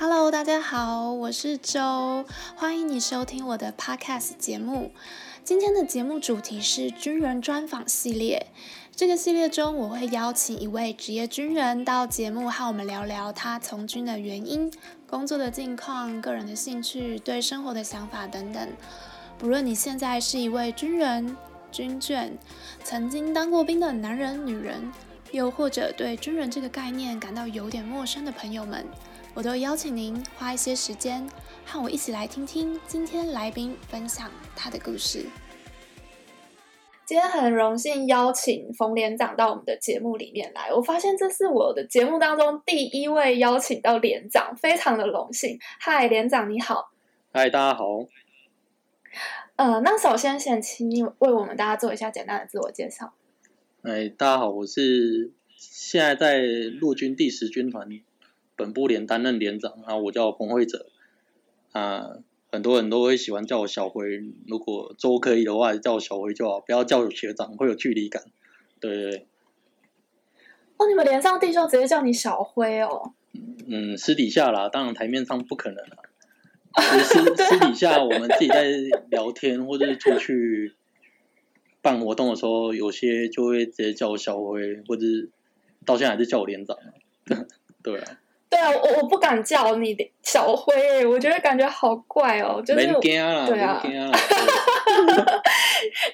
Hello，大家好，我是周，欢迎你收听我的 Podcast 节目。今天的节目主题是军人专访系列。这个系列中，我会邀请一位职业军人到节目和我们聊聊他从军的原因、工作的近况、个人的兴趣、对生活的想法等等。不论你现在是一位军人、军眷，曾经当过兵的男人、女人，又或者对军人这个概念感到有点陌生的朋友们。我都邀请您花一些时间和我一起来听听今天来宾分享他的故事。今天很荣幸邀请冯连长到我们的节目里面来。我发现这是我的节目当中第一位邀请到连长，非常的荣幸。嗨，连长你好。嗨，大家好。呃，那首先先请你为我们大家做一下简单的自我介绍。哎，大家好，我是现在在陆军第十军团。本部连担任连长，然后我叫彭慧哲，啊，很多人都会喜欢叫我小辉，如果周可以的话，叫我小辉就好，不要叫我学长，会有距离感。对对对。哦，你们连上弟兄直接叫你小辉哦？嗯，私底下啦，当然台面上不可能啦。私私底下我们自己在聊天或者是出去办活动的时候，有些就会直接叫我小辉，或者是到现在还是叫我连长。对啊。对啊，我我不敢叫你的小辉，我觉得感觉好怪哦，就是对啊，因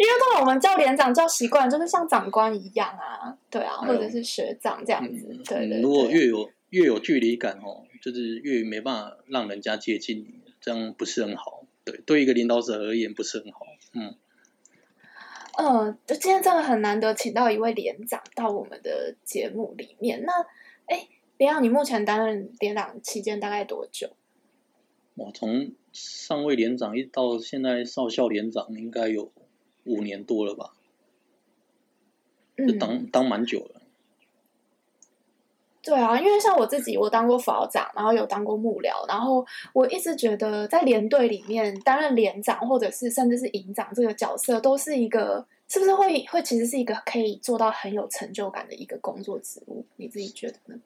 为通常我们叫连长叫习惯，就是像长官一样啊，对啊，或者是学长这样子，嗯、对，对对。如果越有越有距离感哦，就是越没办法让人家接近你，这样不是很好。对，对一个领导者而言不是很好。嗯，嗯，就今天真的很难得，请到一位连长到我们的节目里面。那，哎。连长，你目前担任连长期间大概多久？我从上尉连长一直到现在少校连长，应该有五年多了吧？嗯，当当蛮久了。对啊，因为像我自己，我当过副长，然后有当过幕僚，然后我一直觉得在连队里面担任连长，或者是甚至是营长这个角色，都是一个是不是会会其实是一个可以做到很有成就感的一个工作职务？你自己觉得呢？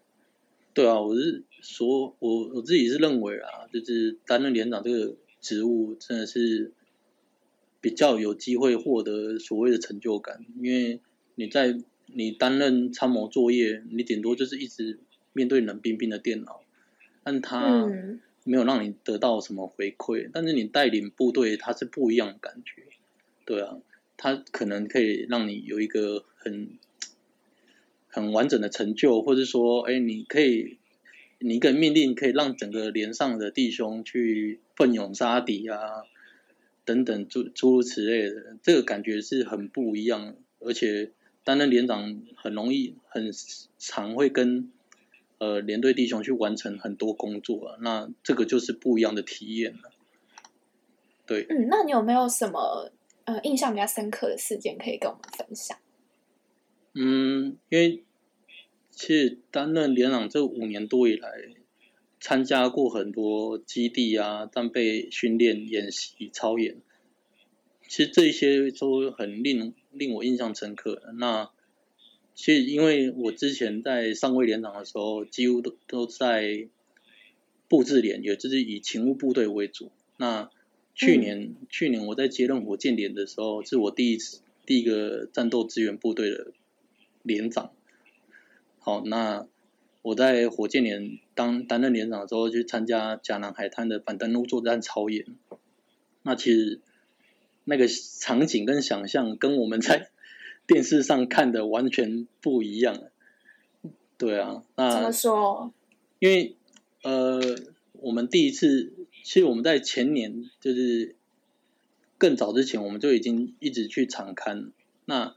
对啊，我是说，我我自己是认为啊，就是担任连长这个职务真的是比较有机会获得所谓的成就感，因为你在你担任参谋作业，你顶多就是一直面对冷冰冰的电脑，但他没有让你得到什么回馈，但是你带领部队，它是不一样的感觉，对啊，它可能可以让你有一个很。很完整的成就，或者说，哎，你可以，你一个命令可以让整个连上的弟兄去奋勇杀敌啊，等等诸诸如此类的，这个感觉是很不一样。而且担任连长很容易，很常会跟呃连队弟兄去完成很多工作啊，那这个就是不一样的体验了。对，嗯，那你有没有什么呃印象比较深刻的事件可以跟我们分享？嗯，因为其实担任连长这五年多以来，参加过很多基地啊、战备训练、演习、操演，其实这一些都很令令我印象深刻。那其实因为我之前在上尉连长的时候，几乎都都在布置连，也就是以勤务部队为主。那去年、嗯、去年我在接任火箭连的时候，是我第一次第一个战斗支援部队的。连长，好，那我在火箭连当担任连长的时候，去参加甲南海滩的反登陆作战操演。那其实那个场景跟想象跟我们在 电视上看的完全不一样。对啊，那怎么说？因为呃，我们第一次，其实我们在前年就是更早之前，我们就已经一直去场刊。那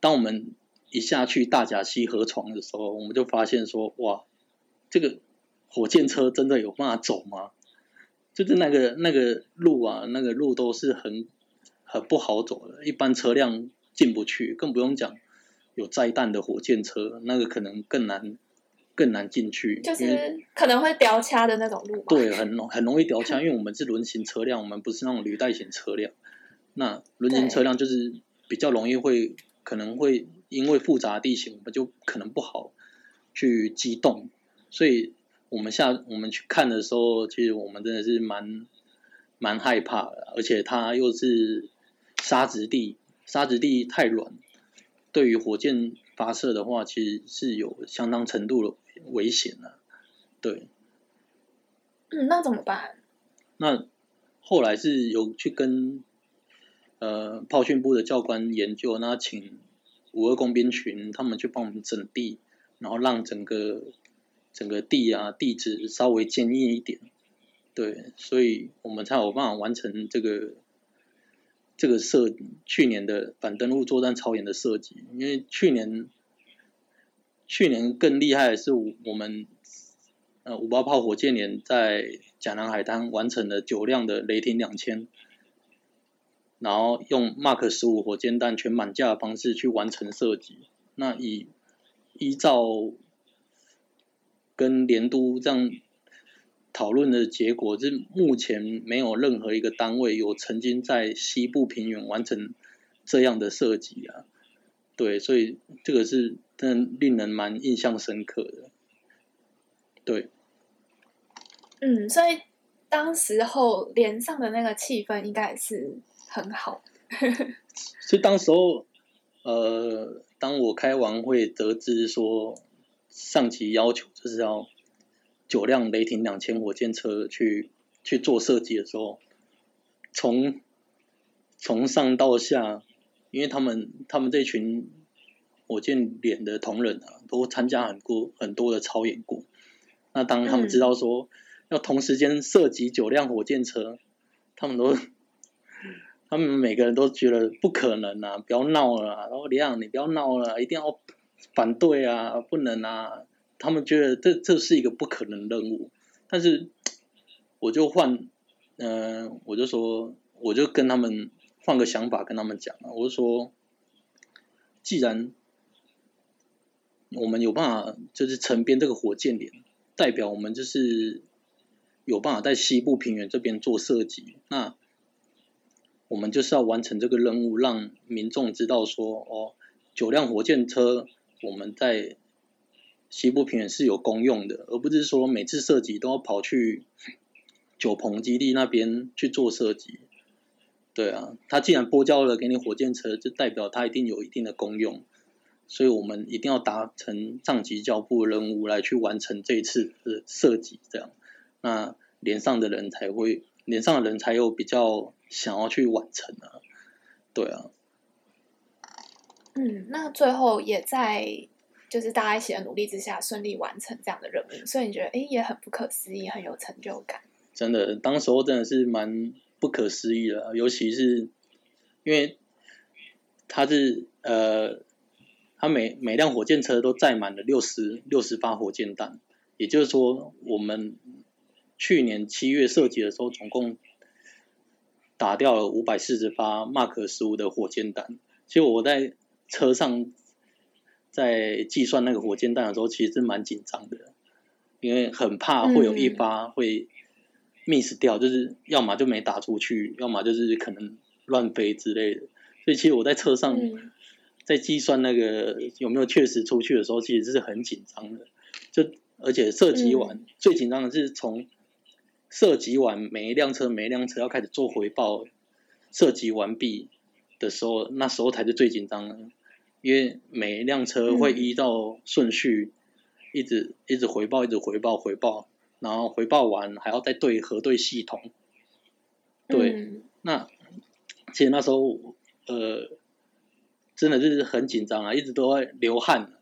当我们一下去大甲溪河床的时候，我们就发现说，哇，这个火箭车真的有办法走吗？就是那个那个路啊，那个路都是很很不好走的，一般车辆进不去，更不用讲有载弹的火箭车，那个可能更难更难进去，就是可能会掉卡的那种路。对，很很容易掉卡，因为我们是轮型车辆，我们不是那种履带型车辆。那轮型车辆就是比较容易会可能会。因为复杂地形，我们就可能不好去机动，所以我们下我们去看的时候，其实我们真的是蛮蛮害怕的，而且它又是沙质地，沙质地太软，对于火箭发射的话，其实是有相当程度的危险的。对，嗯，那怎么办？那后来是有去跟呃炮训部的教官研究，那请五二工兵群他们去帮我们整地，然后让整个整个地啊地质稍微坚硬一点，对，所以我们才有办法完成这个这个设去年的反登陆作战操演的设计，因为去年去年更厉害的是我们。呃，五八炮火箭连在甲南海滩完成了九辆的雷霆两千，然后用 Mark 十五火箭弹全满架的方式去完成射击。那以依照跟连都这样讨论的结果，是目前没有任何一个单位有曾经在西部平原完成这样的射击啊。对，所以这个是真的令人蛮印象深刻的。对，嗯，所以当时候连上的那个气氛应该也是很好。所以当时候，呃，当我开完会得知说上级要求就是要九辆雷霆两千火箭车去去做设计的时候，从从上到下，因为他们他们这群火箭连的同仁啊，都参加很多很多的操演过。那当他们知道说要同时间涉及九辆火箭车，他们都，他们每个人都觉得不可能啊，不要闹了，然后李昂你不要闹了，一定要反对啊，不能啊，他们觉得这这是一个不可能任务，但是我就换，嗯、我就说，我就跟他们换个想法跟他们讲啊，我就说，既然我们有办法就是成编这个火箭连。代表我们就是有办法在西部平原这边做设计，那我们就是要完成这个任务，让民众知道说，哦，九辆火箭车我们在西部平原是有公用的，而不是说每次射击都要跑去九鹏基地那边去做射击。对啊，他既然拨交了给你火箭车，就代表他一定有一定的功用。所以我们一定要达成上级交付的任务来去完成这一次的设计，这样，那连上的人才会，连上的人才有比较想要去完成啊，对啊。嗯，那最后也在就是大家一起的努力之下顺利完成这样的任务，所以你觉得哎也很不可思议，很有成就感。真的，当时候真的是蛮不可思议的，尤其是因为他是呃。它每每辆火箭车都载满了六十六十发火箭弹，也就是说，我们去年七月设计的时候，总共打掉了五百四十发 Mark 十五的火箭弹。其实我在车上在计算那个火箭弹的时候，其实是蛮紧张的，因为很怕会有一发会 miss 掉，就是要么就没打出去，要么就是可能乱飞之类的。所以其实我在车上。在计算那个有没有确实出去的时候，其实是很紧张的。就而且射击完、嗯、最紧张的是从射击完每一辆车每一辆车要开始做回报，涉及完毕的时候，那时候才是最紧张的，因为每一辆车会依照顺序一直一直回报，一直回报回报，然后回报完还要再对核对系统。对，嗯、那其实那时候呃。真的就是很紧张啊，一直都在流汗。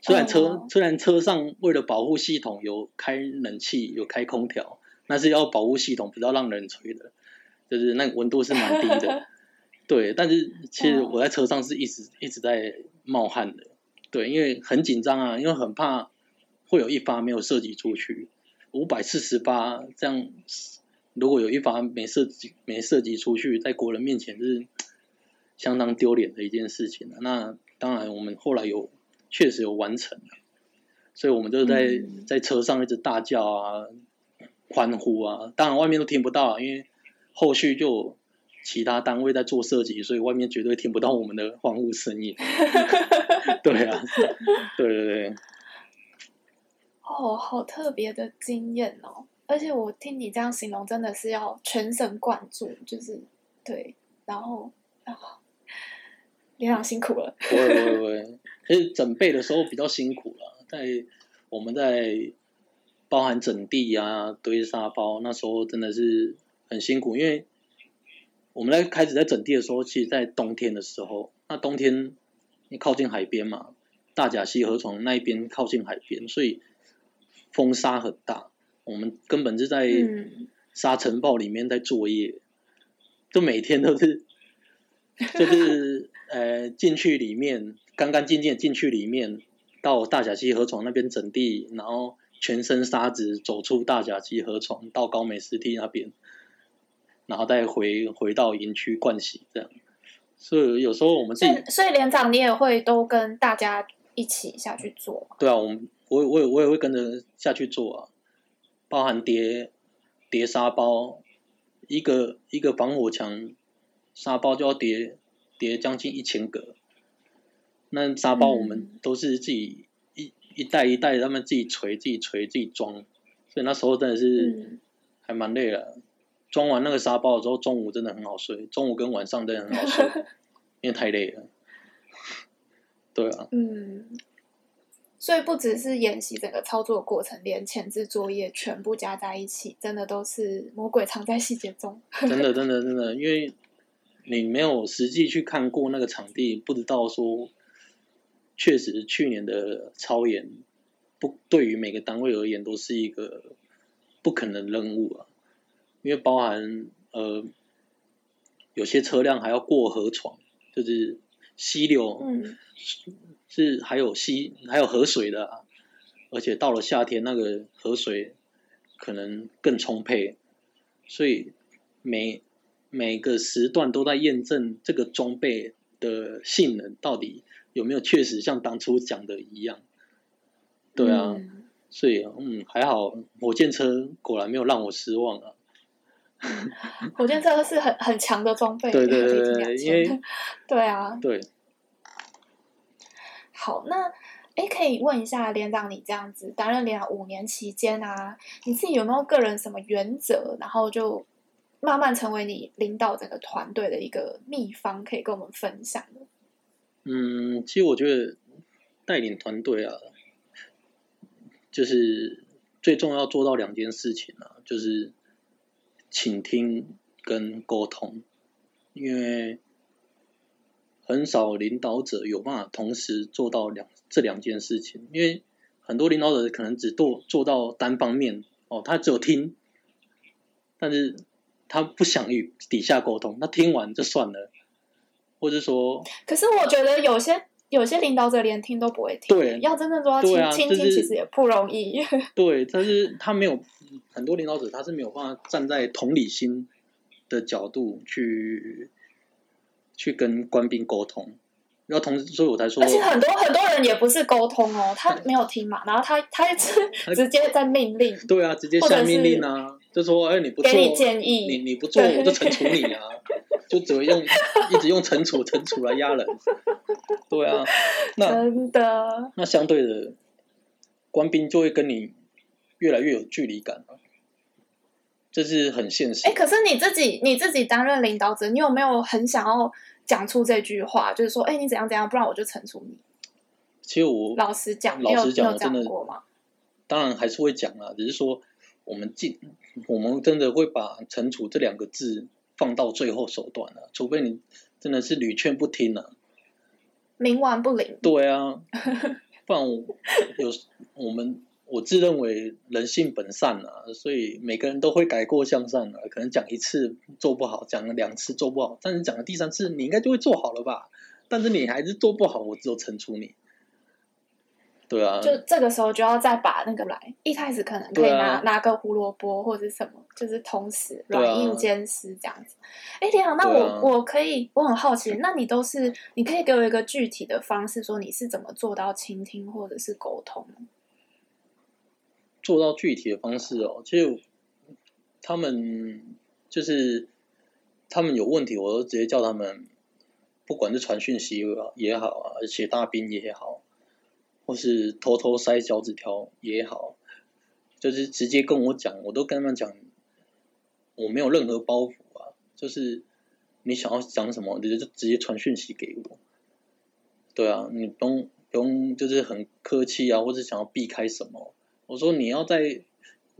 虽然车、oh. 虽然车上为了保护系统有开冷气有开空调，那是要保护系统，不要让人吹的，就是那个温度是蛮低的。对，但是其实我在车上是一直一直在冒汗的。对，因为很紧张啊，因为很怕会有一发没有射击出去。五百四十发这样，如果有一发没射击没射击出去，在国人面前是。相当丢脸的一件事情。那当然，我们后来有确实有完成，所以我们就在、嗯、在车上一直大叫啊、欢呼啊。当然外面都听不到，因为后续就其他单位在做设计，所以外面绝对听不到我们的欢呼声音。对啊，对对对。哦，哦，好特别的经验哦！而且我听你这样形容，真的是要全神贯注，就是对，然后啊，连长辛苦了。不会不会不会，其实准备的时候比较辛苦了，在我们在包含整地啊、堆沙包，那时候真的是很辛苦，因为我们在开始在整地的时候，其实，在冬天的时候，那冬天你靠近海边嘛，大甲溪河床那一边靠近海边，所以风沙很大，我们根本是在沙尘暴里面在作业，嗯、就每天都是，就是呃进去里面干干净净进去里面，到大甲溪河床那边整地，然后全身沙子走出大甲溪河床到高美湿地那边。然后再回回到营区灌洗，这样，所以有时候我们自己，所以连长你也会都跟大家一起下去做。对啊，我们我我也我也会跟着下去做啊，包含叠叠沙包，一个一个防火墙沙包就要叠叠将近一千个，那沙包我们都是自己一一袋一袋他们自己锤自己锤自己装，所以那时候真的是还蛮累的。装完那个沙包的时候，中午真的很好睡。中午跟晚上真的很好睡，因为太累了。对啊。嗯。所以不只是演习整个操作过程，连前置作业全部加在一起，真的都是魔鬼藏在细节中。真的，真的，真的，因为你没有实际去看过那个场地，不知道说，确实去年的超演，不对于每个单位而言都是一个不可能任务啊。因为包含呃，有些车辆还要过河床，就是溪流，嗯，是还有溪还有河水的啊，而且到了夏天，那个河水可能更充沛，所以每每个时段都在验证这个装备的性能到底有没有确实像当初讲的一样，对啊，嗯，所以嗯还好，火箭车果然没有让我失望啊。火箭车是很很强的装备，对对对对，因为 对啊，对。好，那哎，可以问一下连长，你这样子担任连长五年期间啊，你自己有没有个人什么原则，然后就慢慢成为你领导整个团队的一个秘方，可以跟我们分享？嗯，其实我觉得带领团队啊，就是最重要做到两件事情啊，就是。倾听跟沟通，因为很少领导者有办法同时做到两这两件事情。因为很多领导者可能只做做到单方面哦，他只有听，但是他不想与底下沟通，那听完就算了，或者说，可是我觉得有些有些领导者连听都不会听，对，要真正做到倾、啊、听，听其实也不容易。对，但是他没有。很多领导者他是没有办法站在同理心的角度去去跟官兵沟通，然后同时，所以我才说，而且很多很多人也不是沟通哦，他没有听嘛，然后他他是直接在命令，对啊，直接下命令啊，就说哎你不做，给你建议，你你不做我就惩处你啊，就只会用一直用惩处惩处来压人，对啊，那真的，那相对的官兵就会跟你。越来越有距离感了，这是很现实。哎，可是你自己你自己担任领导者，你有没有很想要讲出这句话？就是说，哎，你怎样怎样，不然我就惩处你。其实我老实讲，老实讲，真的过吗？当然还是会讲啊，只是说我们尽我们真的会把惩处这两个字放到最后手段了，除非你真的是屡劝不听了，冥顽不灵。对啊，不然我有我们。我自认为人性本善啊，所以每个人都会改过向善啊。可能讲一次做不好，讲了两次做不好，但是讲了第三次，你应该就会做好了吧？但是你还是做不好，我只有惩处你。对啊，就这个时候就要再把那个来，一开始可能可以拿、啊、拿个胡萝卜或者什么，就是同时软硬兼施这样子。哎、啊，连长，那我、啊、我可以，我很好奇，那你都是你可以给我一个具体的方式，说你是怎么做到倾听或者是沟通？做到具体的方式哦，其实他们就是他们有问题，我都直接叫他们，不管是传讯息也好啊，写大兵也好，或是偷偷塞小纸条也好，就是直接跟我讲，我都跟他们讲，我没有任何包袱啊，就是你想要讲什么，你就直接传讯息给我。对啊，你不用不用，就是很客气啊，或者想要避开什么。我说你要在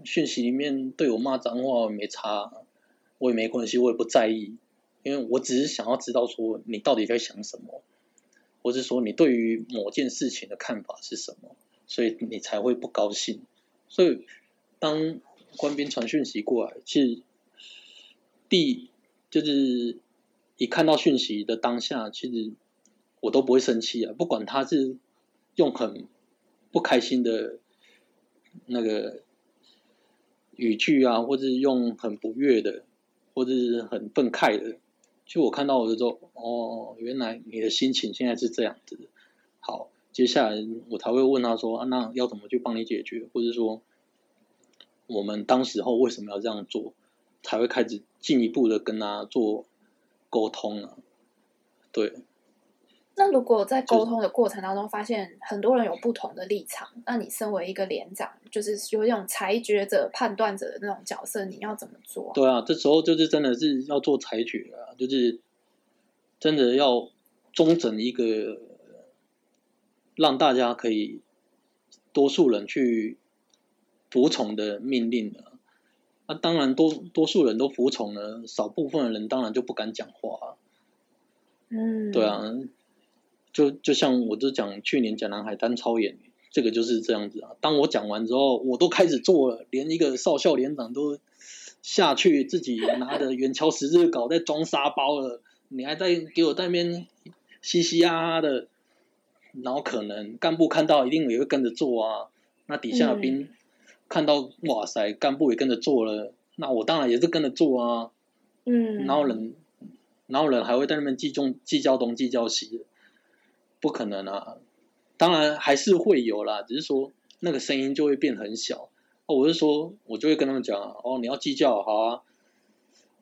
讯息里面对我骂脏话，我没差，我也没关系，我也不在意，因为我只是想要知道说你到底在想什么，或者说你对于某件事情的看法是什么，所以你才会不高兴。所以当官兵传讯息过来，其实第就是一看到讯息的当下，其实。我都不会生气啊，不管他是用很不开心的那个语句啊，或者是用很不悦的，或者是很愤慨的，就我看到我就说，哦，原来你的心情现在是这样子。好，接下来我才会问他说，啊，那要怎么去帮你解决，或者说我们当时候为什么要这样做，才会开始进一步的跟他做沟通啊，对。那如果在沟通的过程当中，发现很多人有不同的立场，那你身为一个连长，就是有一种裁决者、判断者的那种角色，你要怎么做？对啊，这时候就是真的是要做裁决啊，就是真的要中整一个让大家可以多数人去服从的命令啊。那当然多多数人都服从了，少部分的人当然就不敢讲话啊。嗯，对啊。就就像我就讲去年讲南海单超演，这个就是这样子啊。当我讲完之后，我都开始做了，连一个少校连长都下去自己拿着远桥十字镐在装沙包了，你还在给我在那边嘻嘻哈哈的，然后可能干部看到一定也会跟着做啊。那底下的兵看到、嗯、哇塞，干部也跟着做了，那我当然也是跟着做啊。嗯，然后人，然后人还会在那边计中计较东计较西的。不可能啊！当然还是会有啦，只是说那个声音就会变很小。哦，我是说，我就会跟他们讲啊，哦，你要计较好啊，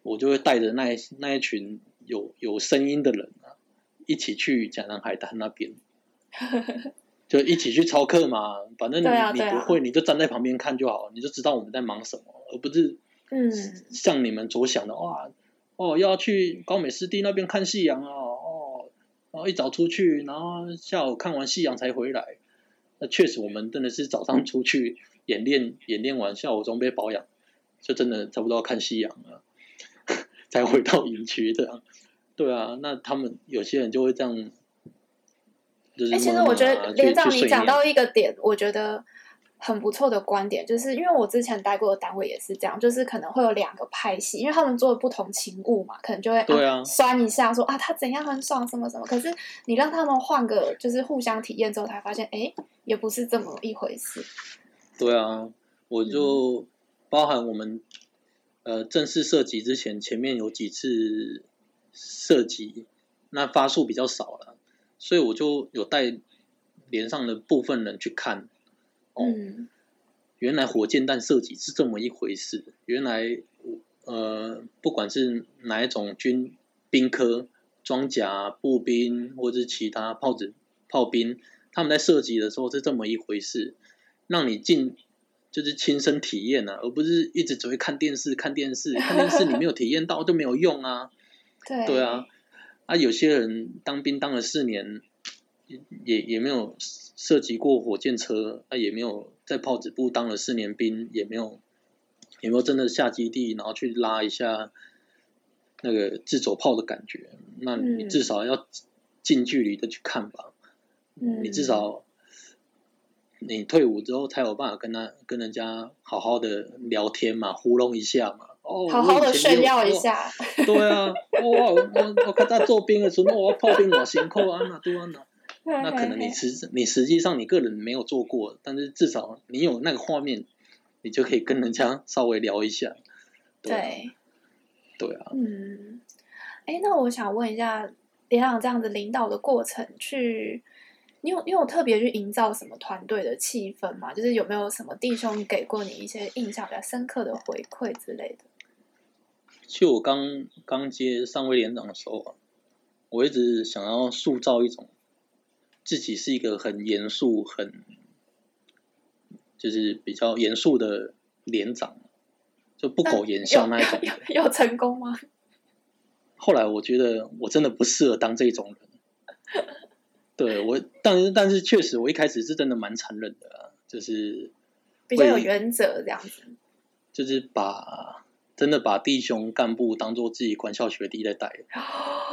我就会带着那一那一群有有声音的人啊，一起去甲南海滩那边，就一起去操课嘛。反正你、啊啊、你不会，你就站在旁边看就好，你就知道我们在忙什么，而不是嗯，像你们所想的哇，哦，要去高美湿地那边看夕阳啊。然后一早出去，然后下午看完夕阳才回来。那确实，我们真的是早上出去演练，演练完下午装备保养，就真的差不多要看夕阳了，才回到营区这样。对啊，那他们有些人就会这样，就是、啊。哎、欸，其实我觉得连长你讲到一个点，我觉得。很不错的观点，就是因为我之前待过的单位也是这样，就是可能会有两个派系，因为他们做的不同勤务嘛，可能就会对啊，酸一下说啊他怎样很爽什么什么，可是你让他们换个就是互相体验之后，才发现哎也不是这么一回事。对啊，我就包含我们、嗯、呃正式射击之前，前面有几次射击，那发数比较少了，所以我就有带连上的部分人去看。嗯，原来火箭弹射击是这么一回事。原来，呃，不管是哪一种军兵科、装甲步兵，或者是其他炮子炮兵，他们在射击的时候是这么一回事。让你进，就是亲身体验啊，而不是一直只会看电视、看电视、看电视，你没有体验到就没有用啊。对，对啊，啊，有些人当兵当了四年。也也没有射击过火箭车，他也没有在炮子部当了四年兵，也没有也没有真的下基地，然后去拉一下那个自走炮的感觉。那你至少要近距离的去看吧，嗯、你至少你退伍之后才有办法跟他跟人家好好的聊天嘛，糊弄一下嘛。哦，好好的炫耀一下。对啊，我我我看他做兵的时候，我炮兵我辛苦啊，那对啊那。那可能你实你实际上你个人没有做过，但是至少你有那个画面，你就可以跟人家稍微聊一下。对，对，啊。嗯，哎，那我想问一下，连长这样子领导的过程，去你有你有特别去营造什么团队的气氛吗？就是有没有什么弟兄给过你一些印象比较深刻的回馈之类的？其实我刚刚接上位连长的时候啊，我一直想要塑造一种。自己是一个很严肃、很，就是比较严肃的连长，就不苟言笑那一种。有，有成功吗？后来我觉得我真的不适合当这种人。对我，但是但是确实，我一开始是真的蛮残忍的，啊，就是比较有原则这样子。就是把真的把弟兄干部当做自己管校学弟在带。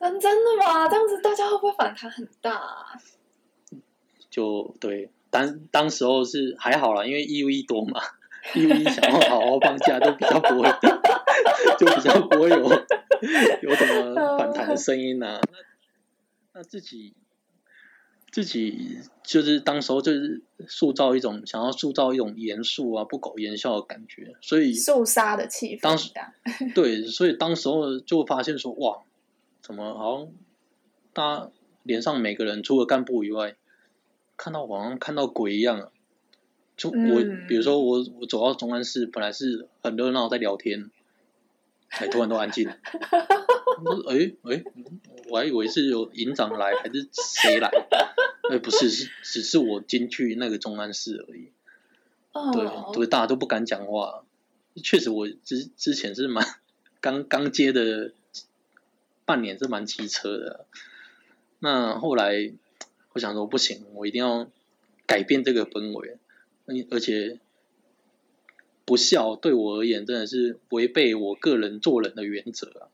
真 真的吗？这样子大家会不会反弹很大啊？就对，当当时候是还好啦，因为一 v 多嘛，一 v 想要好好放假都比较不会，就比较不会有有什么反弹的声音呐、啊。那那自己自己就是当时候就是塑造一种想要塑造一种严肃啊、不苟言笑的感觉，所以肃杀的气氛。当时对，所以当时候就发现说哇，怎么好像大家连上每个人除了干部以外。看到好像看到鬼一样啊！就我，嗯、比如说我，我走到中安市，本来是很热闹在聊天，哎，突然都安静了。哎哎，我还以为是有营长来还是谁来？哎，不是，是只是我进去那个中安市而已。哦、对对，大家都不敢讲话。确实，我之之前是蛮 刚刚接的半年是蛮机车的。那后来。我想说不行，我一定要改变这个氛围。而且不笑对我而言真的是违背我个人做人的原则啊。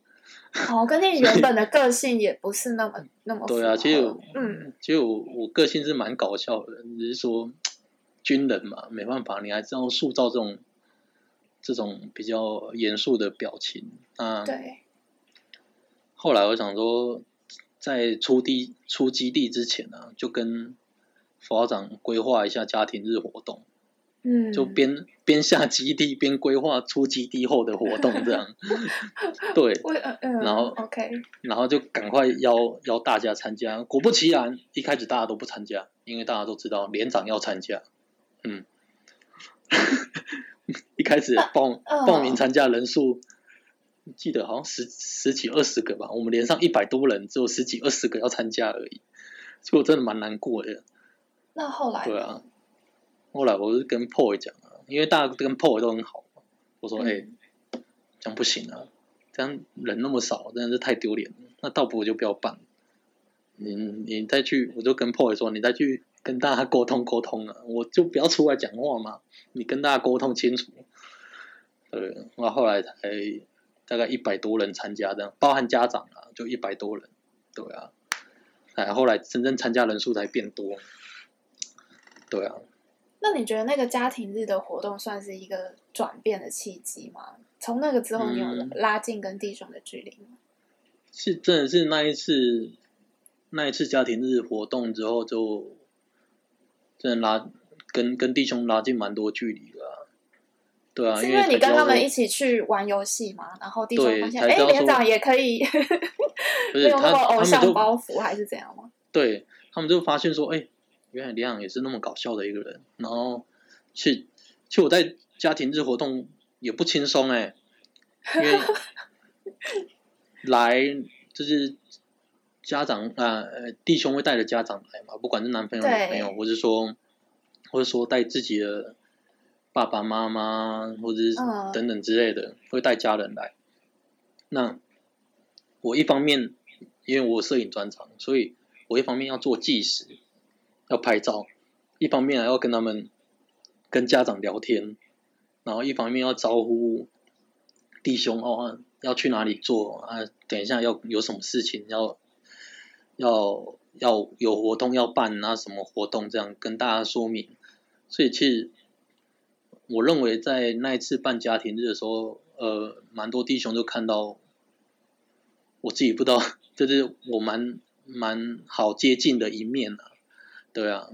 哦，跟你原本的个性也不是那么 那么对啊。其实嗯，其实我我个性是蛮搞笑的，只是说军人嘛，没办法，你还是要塑造这种这种比较严肃的表情啊。对。后来我想说。在出地出基地之前呢、啊，就跟副校长规划一下家庭日活动，嗯，就边边下基地边规划出基地后的活动，这样，对，然后 OK，然后就赶快邀邀大家参加。果不其然，一开始大家都不参加，因为大家都知道连长要参加，嗯，一开始报报名参加人数。记得好像十十几二十个吧，我们连上一百多人，只有十几二十个要参加而已，所以我真的蛮难过的。那后来？对啊，后来我是跟 Paul 讲啊，因为大家跟 Paul 都很好，我说：“哎、嗯欸，这样不行啊，这样人那么少，真的是太丢脸了。那倒不如就不要办。你你再去，我就跟 Paul 说，你再去跟大家沟通沟通啊，我就不要出来讲话嘛，你跟大家沟通清楚。对，那后来才。大概一百多人参加，这样包含家长啊，就一百多人，对啊，哎，后来真正参加人数才变多，对啊。那你觉得那个家庭日的活动算是一个转变的契机吗？从那个之后，你有拉近跟弟兄的距离吗？嗯，是，真的是那一次，那一次家庭日活动之后，就真的拉跟跟弟兄拉近蛮多距离的。对啊，是因为你跟他们一起去玩游戏嘛，然后弟兄发现，哎，连长也可以，没有那么偶像包袱，还是怎样吗？对，他们就发现说，哎，原来连长也是那么搞笑的一个人。然后，去其实我在家庭日活动也不轻松哎，因为 来就是家长啊，呃，弟兄会带着家长来嘛，不管是男朋友、女朋友，或者说，或者说带自己的。爸爸妈妈或者是等等之类的，会带家人来。那我一方面因为我摄影专长，所以我一方面要做纪实，要拍照；一方面还要跟他们跟家长聊天，然后一方面要招呼弟兄哦，要去哪里做啊？等一下要有什么事情要要要有活动要办啊？什么活动这样跟大家说明。所以其实。我认为在那一次办家庭日的时候，呃，蛮多弟兄都看到，我自己不知道，就是我蛮蛮好接近的一面啊，对啊。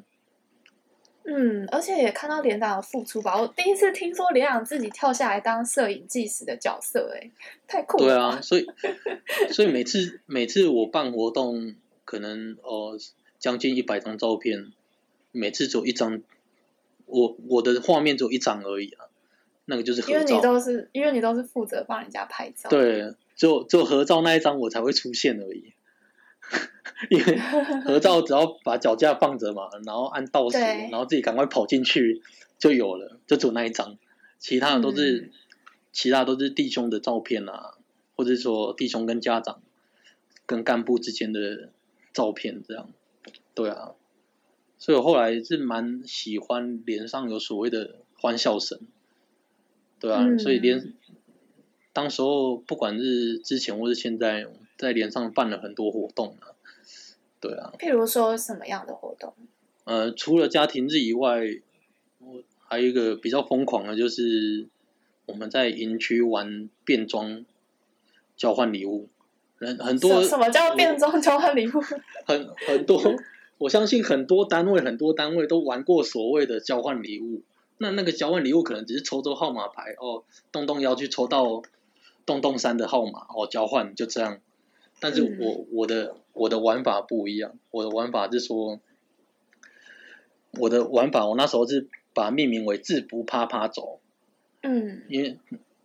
嗯，而且也看到连长的付出吧。我第一次听说连长自己跳下来当摄影纪实的角色，哎，太酷了。对啊，所以所以每次每次我办活动，可能哦将近一百张照片，每次只有一张。我我的画面只有一张而已啊，那个就是合照。因为你都是因为你都是负责帮人家拍照。对，就就合照那一张我才会出现而已。因为合照只要把脚架放着嘛，然后按倒数，然后自己赶快跑进去就有了，就只有那一张，其他的都是、嗯、其他都是弟兄的照片啊，或者说弟兄跟家长跟干部之间的照片这样，对啊，所以我后来是蛮喜欢连上有所谓的欢笑声，对啊，嗯、所以连当时候不管是之前或是现在。在连上办了很多活动啊，对啊。譬如说什么样的活动？呃，除了家庭日以外，我还有一个比较疯狂的，就是我们在营区玩变装交换礼物，人很多。什么叫变装交换礼物？很很多，我相信很多单位很多单位都玩过所谓的交换礼物。那那个交换礼物可能只是抽抽号码牌哦，动动腰去抽到洞洞三的号码哦，交换就这样。但是我、嗯、我的我的玩法不一样，我的玩法是说，我的玩法我那时候是把它命名为制服趴趴走，嗯，因为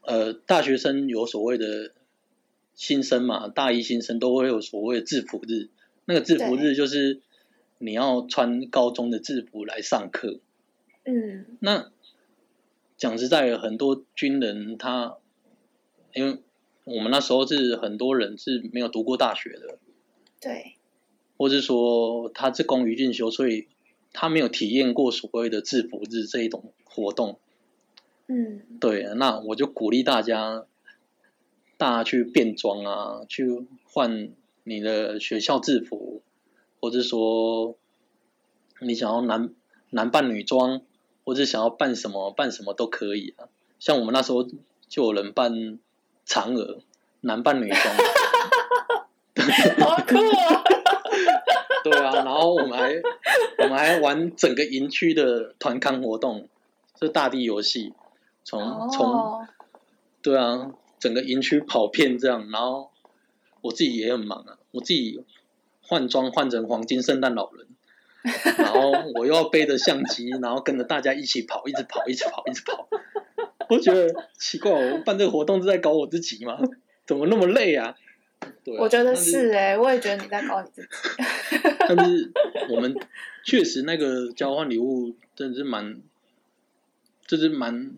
呃大学生有所谓的新生嘛，大一新生都会有所谓的制服日，那个制服日就是你要穿高中的制服来上课，嗯，那讲实在的，很多军人他因为。我们那时候是很多人是没有读过大学的，对，或是说他是工余进修，所以他没有体验过所谓的制服日这一种活动。嗯，对，那我就鼓励大家，大家去变装啊，去换你的学校制服，或者说你想要男男扮女装，或者想要扮什么扮什么都可以啊。像我们那时候就有人扮。嫦娥，男扮女装，好酷啊！对啊，然后我们还我们还玩整个营区的团康活动，是大地游戏，从从、oh. 对啊，整个营区跑遍这样，然后我自己也很忙啊，我自己换装换成黄金圣诞老人，然后我又要背着相机，然后跟着大家一起跑，一直跑，一直跑，一直跑。我觉得奇怪，我办这个活动是在搞我自己吗？怎么那么累啊？对啊，我觉得是哎、欸，我也觉得你在搞你自己。但是我们确实那个交换礼物真的是蛮，就是蛮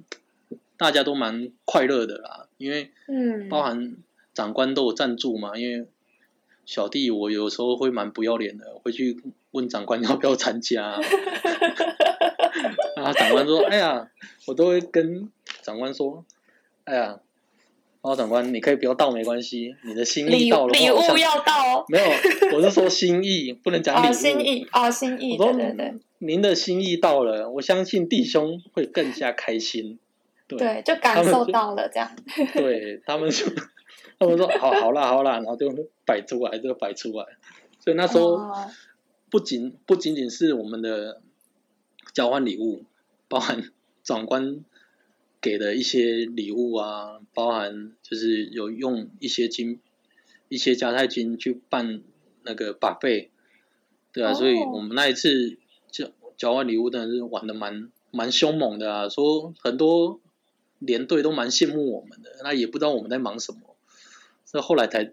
大家都蛮快乐的啦，因为嗯，包含长官都有赞助嘛，因为小弟我有时候会蛮不要脸的，会去问长官 要不要参加。然后长官说：“哎呀，我都会跟长官说，哎呀，包长官，你可以不要到没关系，你的心意到了，礼物要到哦，没有，我是说心意，不能讲礼物，哦、心意哦，心意，对对对，您的心意到了，我相信弟兄会更加开心，对，对就感受到了这样，对他们说，他们说好好啦好啦，然后就摆出来就摆出来，所以那时候不仅不仅仅是我们的。”交换礼物，包含长官给的一些礼物啊，包含就是有用一些金、一些加泰金去办那个 buffet，对啊，oh. 所以我们那一次交交换礼物真的是玩的蛮蛮凶猛的啊，说很多连队都蛮羡慕我们的，那也不知道我们在忙什么，所以后来才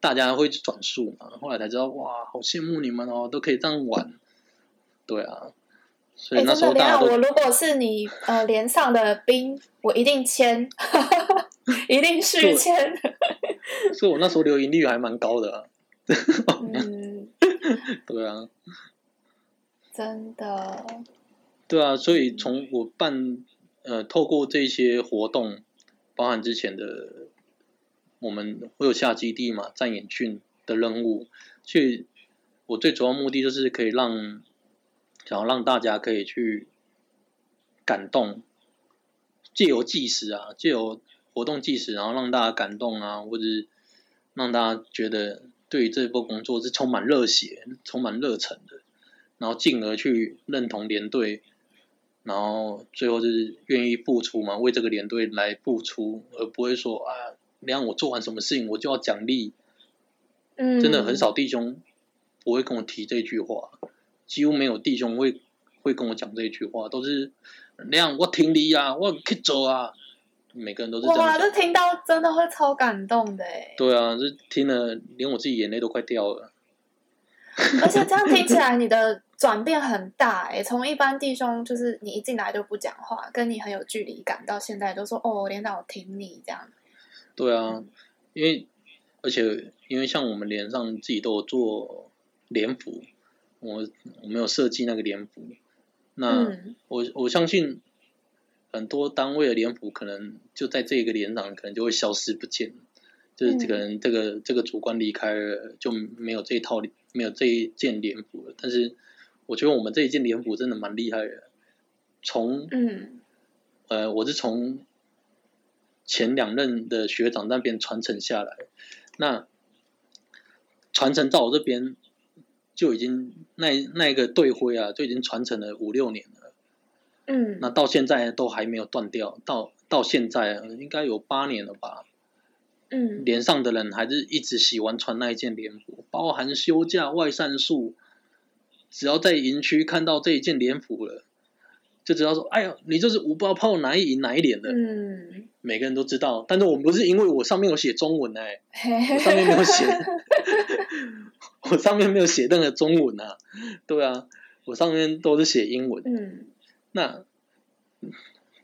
大家会转述嘛，后来才知道哇，好羡慕你们哦，都可以这样玩，对啊。所以那时候大家都、欸、我如果是你呃连上的兵，我一定签，一定续签。所以我那时候留盈率还蛮高的、啊。嗯，对啊，真的。对啊，所以从我办呃透过这些活动，包含之前的我们会有下基地嘛，站演训的任务，所以我最主要目的就是可以让。想要让大家可以去感动，借由计时啊，借由活动计时，然后让大家感动啊，或者让大家觉得对于这波工作是充满热血、充满热忱的，然后进而去认同连队，然后最后就是愿意付出嘛，为这个连队来付出，而不会说啊，你让我做完什么事情我就要奖励，嗯，真的很少弟兄不会跟我提这句话。几乎没有弟兄会会跟我讲这句话，都是那样。我听你啊，我去走啊。每个人都是这样。哇，这听到真的会超感动的哎。对啊，这听了连我自己眼泪都快掉了。而且 这样听起来，你的转变很大哎、欸，从一般弟兄就是你一进来就不讲话，跟你很有距离感，到现在都说哦，连长我挺你这样。对啊，因为而且因为像我们连上自己都有做连服，我我没有设计那个连服，那、嗯、我我相信很多单位的连服可能就在这个连长可能就会消失不见。就是这个人，这个这个主官离开了，就没有这一套，没有这一件连服了。但是我觉得我们这一件连服真的蛮厉害的。从嗯，呃，我是从前两任的学长那边传承下来，那传承到我这边就已经那那个队徽啊，就已经传承了五六年了。嗯，那到现在都还没有断掉，到到现在应该有八年了吧。嗯，连上的人还是一直喜欢穿那一件连服，包含休假外散术，只要在营区看到这一件连服了，就知道说，哎呀，你这是五八炮哪一营哪一连的。嗯，每个人都知道，但是我们不是因为我上面有写中文哎、欸，我上面没有写，我上面没有写任何中文啊，对啊，我上面都是写英文。嗯，那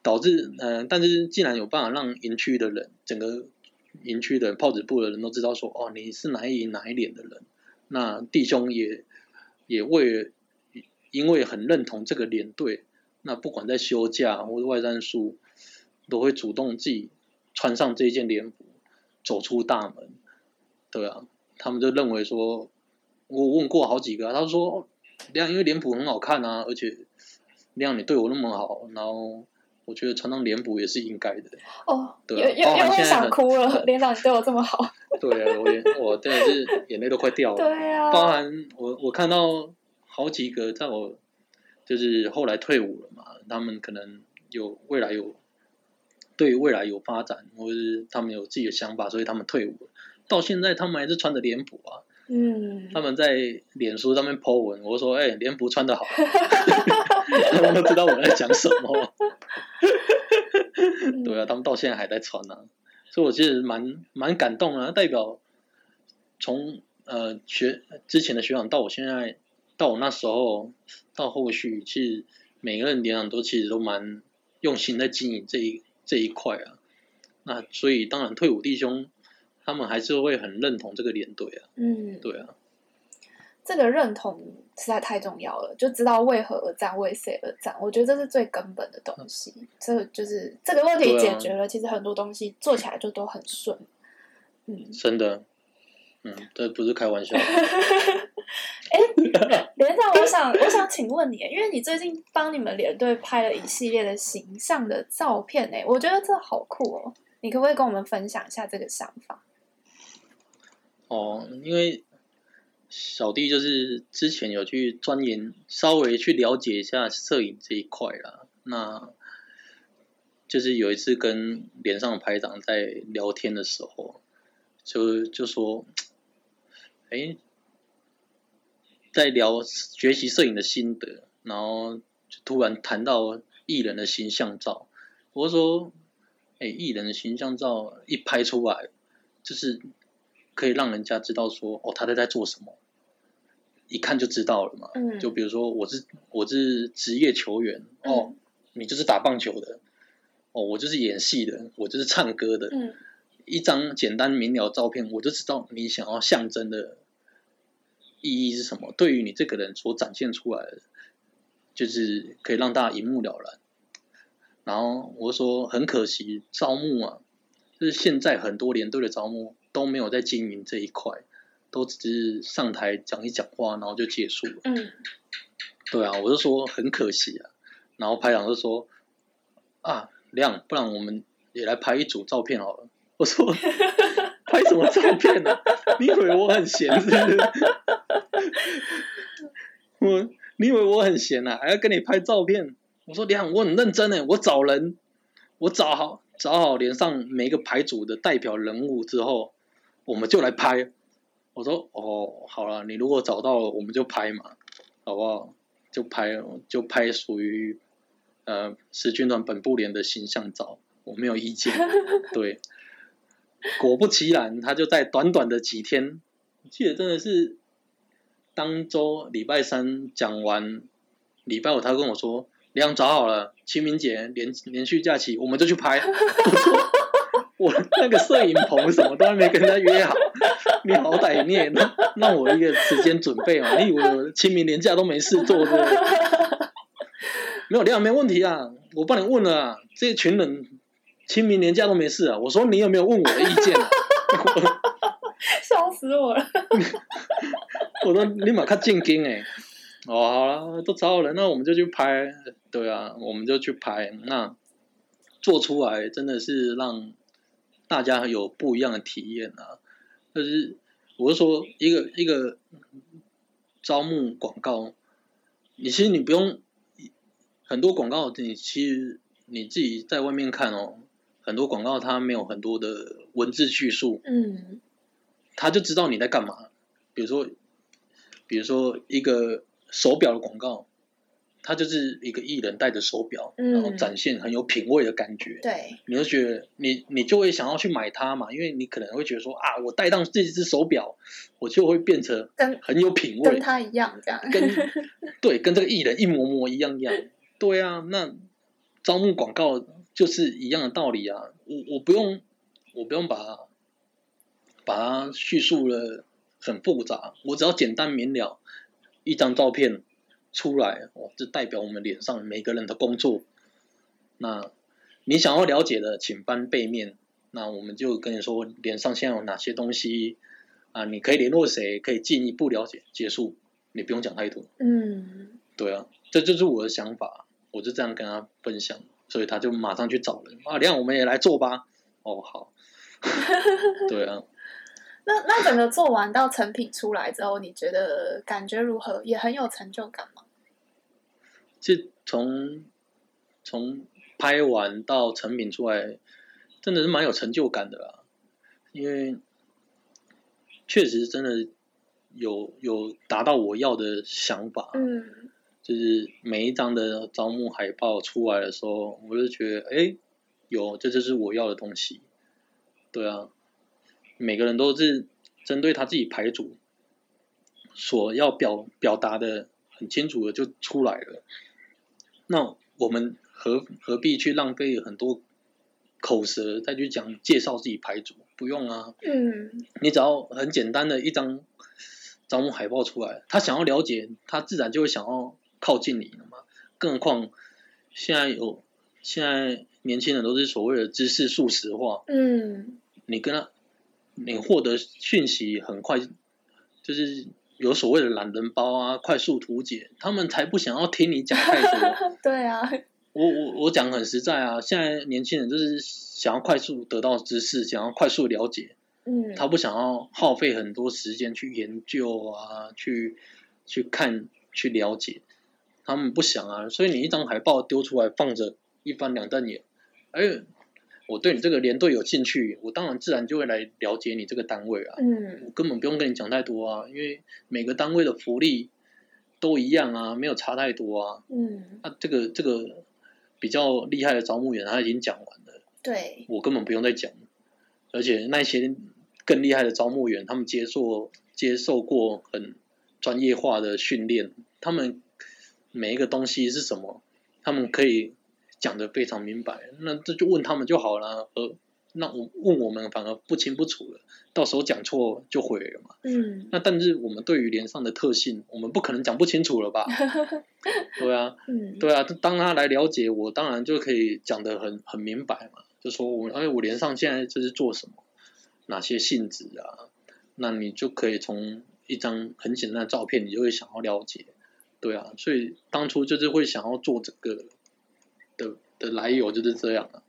导致嗯、呃，但是既然有办法让营区的人整个。营区的炮子部的人都知道说，哦，你是哪一营哪一连的人，那弟兄也也为因为很认同这个连队，那不管在休假或者外战术，都会主动自己穿上这件连服，走出大门。对啊，他们就认为说，我问过好几个，他说，这样因为连服很好看啊，而且这样你对我那么好，然后。我觉得穿上连服也是应该的。哦，对、啊，又又又想哭了。连长，你对我这么好。对啊，我我真的是眼泪都快掉了。对啊。包含我我看到好几个，在我就是后来退伍了嘛，他们可能有未来有对未来有发展，或是他们有自己的想法，所以他们退伍了。到现在他们还是穿着连服啊。嗯。他们在脸书上面 po 文，我说：“哎、欸，连服穿的好。”他们都知道我在讲什么。对啊，他们到现在还在穿呢、啊，所以我其实蛮蛮感动啊。代表从呃学之前的学长到我现在，到我那时候到后续，其实每个人连长都其实都蛮用心在经营这一这一块啊。那所以当然退伍弟兄他们还是会很认同这个连队啊。嗯，对啊。这个认同实在太重要了，就知道为何而战，为谁而战。我觉得这是最根本的东西。这就是这个问题解决了，其实很多东西做起来就都很顺。嗯，真的，嗯，这不是开玩笑。哎，连长，我想，我想请问你，因为你最近帮你们连队拍了一系列的形象的照片，哎，我觉得这好酷哦。你可不可以跟我们分享一下这个想法？哦，因为。小弟就是之前有去钻研，稍微去了解一下摄影这一块啦。那就是有一次跟连上排长在聊天的时候，就就说，哎，在聊学习摄影的心得，然后就突然谈到艺人的形象照。我说，哎，艺人的形象照一拍出来，就是。可以让人家知道说，哦，他在在做什么，一看就知道了嘛。嗯。就比如说，我是我是职业球员，哦，你就是打棒球的，哦，我就是演戏的，我就是唱歌的。嗯。一张简单明了照片，我就知道你想要象征的意义是什么。对于你这个人所展现出来的，就是可以让大家一目了然。然后我说，很可惜，招募啊，就是现在很多连队的招募。都没有在经营这一块，都只是上台讲一讲话，然后就结束了。嗯，对啊，我就说很可惜啊。然后排长就说：“啊，亮，不然我们也来拍一组照片好了。”我说：“ 拍什么照片呢、啊？你以为我很闲是不是？我你以为我很闲啊？还要跟你拍照片？”我说：“梁，我很认真诶，我找人，我找好找好连上每一个牌组的代表人物之后。”我们就来拍，我说哦，好了，你如果找到了，我们就拍嘛，好不好？就拍，就拍属于呃十军团本部连的形象照，我没有意见。对，果不其然，他就在短短的几天，我记得真的是当周礼拜三讲完，礼拜五他跟我说，梁找好了，清明节连连续假期，我们就去拍。我那个摄影棚什么都还没跟他约好，你好歹你也让让我一个时间准备嘛？你以为我清明连假都没事做是不是？没有，梁没问题啊，我帮你问了啊，这群人清明年假都没事啊，我说你有没有问我的意见啊？笑死我了！我说立马看进京哎，哦好了，都找好了，那我们就去拍，对啊，我们就去拍，那做出来真的是让。大家有不一样的体验啊，就是我是说一个一个招募广告，你其实你不用很多广告，你其实你自己在外面看哦，很多广告它没有很多的文字叙述，嗯，他就知道你在干嘛。比如说，比如说一个手表的广告。它就是一个艺人戴着手表，然后展现很有品味的感觉。对、嗯，你就觉得你你就会想要去买它嘛，因为你可能会觉得说啊，我戴上这只手表，我就会变成很有品味，跟，跟他一样这样。跟 对，跟这个艺人一模模一样一样。对啊，那招募广告就是一样的道理啊。我我不用我不用把把它叙述了很复杂，我只要简单明了一张照片。出来哦，这代表我们脸上每个人的工作。那你想要了解的，请翻背面。那我们就跟你说，脸上现在有哪些东西啊？你可以联络谁？可以进一步了解。结束，你不用讲太多。嗯，对啊，这就是我的想法，我就这样跟他分享，所以他就马上去找人啊，这样我们也来做吧。哦，好。对啊。那那整个做完到成品出来之后，你觉得感觉如何？也很有成就感吗？是从从拍完到成品出来，真的是蛮有成就感的啦。因为确实真的有有达到我要的想法。嗯，就是每一张的招募海报出来的时候，我就觉得，哎，有，这就是我要的东西。对啊。每个人都是针对他自己牌组所要表表达的很清楚的就出来了。那我们何何必去浪费很多口舌再去讲介绍自己牌组？不用啊。嗯。你只要很简单的一张招募海报出来，他想要了解，他自然就会想要靠近你了嘛。更何况现在有现在年轻人都是所谓的知识速食化。嗯。你跟他。你获得讯息很快，就是有所谓的懒人包啊，快速图解，他们才不想要听你讲太多。对啊，我我我讲很实在啊，现在年轻人就是想要快速得到知识，想要快速了解，嗯，他不想要耗费很多时间去研究啊，去去看去了解，他们不想啊，所以你一张海报丢出来放着，一翻两瞪眼，哎。我对你这个连队有兴趣，我当然自然就会来了解你这个单位啊。嗯，我根本不用跟你讲太多啊，因为每个单位的福利都一样啊，没有差太多啊。嗯，啊，这个这个比较厉害的招募员他已经讲完了，对，我根本不用再讲。而且那些更厉害的招募员，他们接受接受过很专业化的训练，他们每一个东西是什么，他们可以。讲得非常明白，那这就问他们就好了。呃，那我问我们反而不清不楚了，到时候讲错就毁了嘛。嗯。那但是我们对于脸上的特性，我们不可能讲不清楚了吧？对啊，嗯，对啊。当他来了解我，当然就可以讲得很很明白嘛。就说我，哎，我脸上现在这是做什么？哪些性质啊？那你就可以从一张很简单的照片，你就会想要了解。对啊，所以当初就是会想要做这个。的的来由就是这样啊。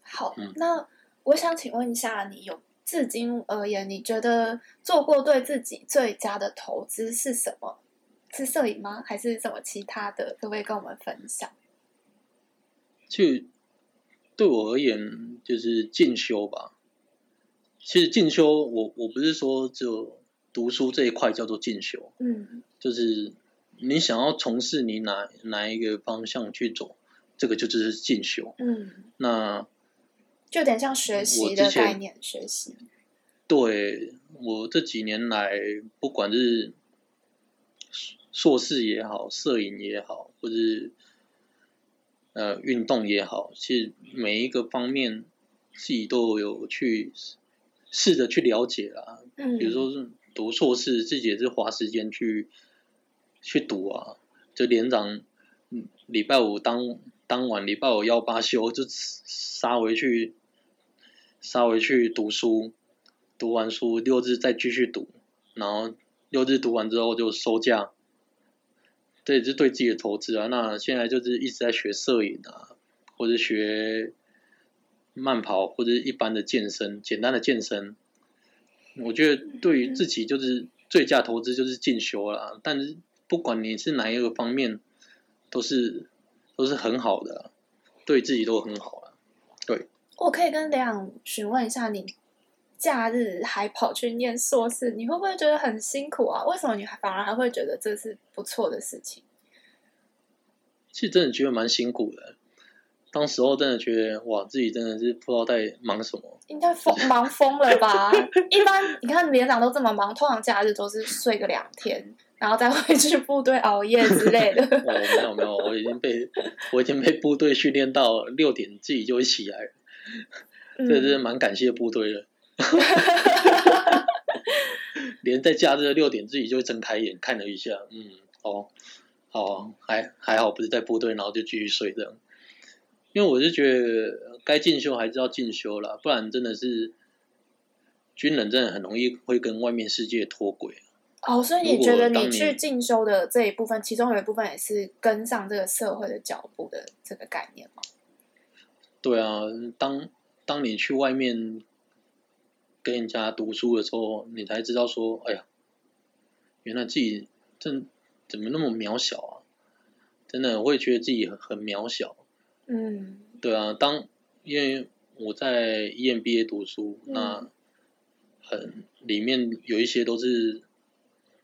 好，嗯、那我想请问一下，你有至今而言，你觉得做过对自己最佳的投资是什么？是摄影吗？还是什么其他的？可不可以跟我们分享？就对我而言，就是进修吧。其实进修，我我不是说只有读书这一块叫做进修，嗯，就是你想要从事你哪哪一个方向去走。这个就只是进修，嗯，那就有点像学习的概念，学习。对，我这几年来，不管是硕士也好，摄影也好，或者是呃运动也好，其实每一个方面自己都有去试着去了解啦。嗯，比如说是读硕士，自己也是花时间去去读啊。就连长，礼拜五当当晚，礼拜五幺八休，就杀回去，杀回去读书，读完书六日再继续读，然后六日读完之后就收假。这也是对自己的投资啊。那现在就是一直在学摄影啊，或者学慢跑，或者一般的健身，简单的健身。我觉得对于自己就是最佳投资就是进修了。但是不管你是哪一个方面，都是都是很好的，对自己都很好啊。对，我可以跟梁阳询问一下，你假日还跑去念硕士，你会不会觉得很辛苦啊？为什么你还反而还会觉得这是不错的事情？其实真的觉得蛮辛苦的。当时候真的觉得哇，自己真的是不知道在忙什么，应该疯 忙疯了吧？一般你看连长都这么忙，通常假日都是睡个两天，然后再回去部队熬夜之类的。哦，没有没有，我已经被我已经被部队训练到六点自己就会起来了，这真是蛮感谢部队的。连在假日六点自己就会睁开眼看了一下，嗯，哦，哦，还还好不是在部队，然后就继续睡这样。因为我是觉得该进修还是要进修啦，不然真的是军人真的很容易会跟外面世界脱轨。哦，所以你觉得你去进修的这一部分，其中有一部分也是跟上这个社会的脚步的这个概念吗？对啊，当当你去外面跟人家读书的时候，你才知道说，哎呀，原来自己真怎么那么渺小啊！真的我会觉得自己很很渺小。嗯，对啊，当因为我在 EMBA 读书，嗯、那很里面有一些都是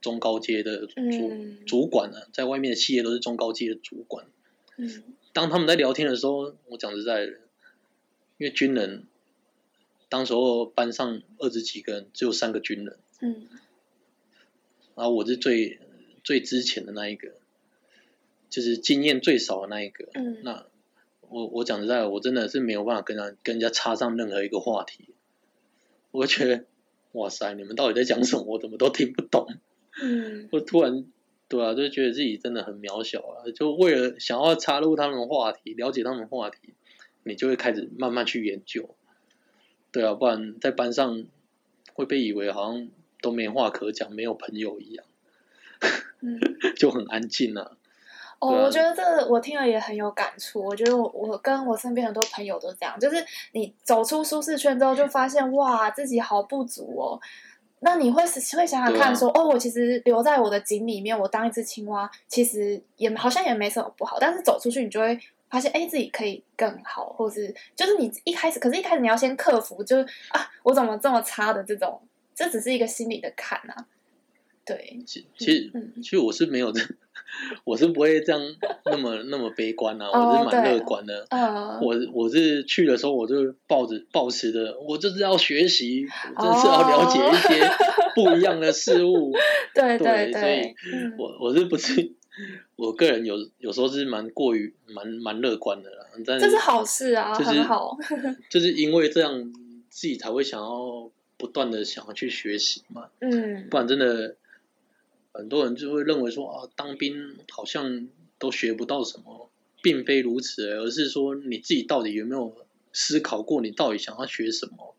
中高阶的主、嗯、主管呢、啊，在外面的企业都是中高阶的主管。嗯，当他们在聊天的时候，我讲实在的，因为军人，当时候班上二十几个人，只有三个军人。嗯，然后我是最最之前的那一个，就是经验最少的那一个。嗯，那。我我讲实在的，我真的是没有办法跟他跟人家插上任何一个话题。我觉得，哇塞，你们到底在讲什么？我怎么都听不懂。嗯。我突然，对啊，就觉得自己真的很渺小啊！就为了想要插入他们的话题，了解他们的话题，你就会开始慢慢去研究。对啊，不然在班上会被以为好像都没话可讲，没有朋友一样。嗯。就很安静啊。哦，我觉得这个我听了也很有感触。我觉得我我跟我身边很多朋友都这样，就是你走出舒适圈之后，就发现哇，自己好不足哦。那你会是会想想看说，说哦，我其实留在我的井里面，我当一只青蛙，其实也好像也没什么不好。但是走出去，你就会发现，哎，自己可以更好，或是就是你一开始，可是一开始你要先克服，就是啊，我怎么这么差的这种，这只是一个心理的坎啊。对，其其实、嗯、其实我是没有这。我是不会这样那么那么悲观啊，我是蛮乐观的。哦、我我是去的时候，我就抱着抱持的，我就是要学习，我就是要了解一些 不一样的事物。哦、对对对，所以我，我我是不是我个人有有时候是蛮过于蛮蛮乐观的啦，但是这是好事啊，就是、很好。就是因为这样，自己才会想要不断的想要去学习嘛。嗯，不然真的。很多人就会认为说啊，当兵好像都学不到什么，并非如此，而是说你自己到底有没有思考过，你到底想要学什么？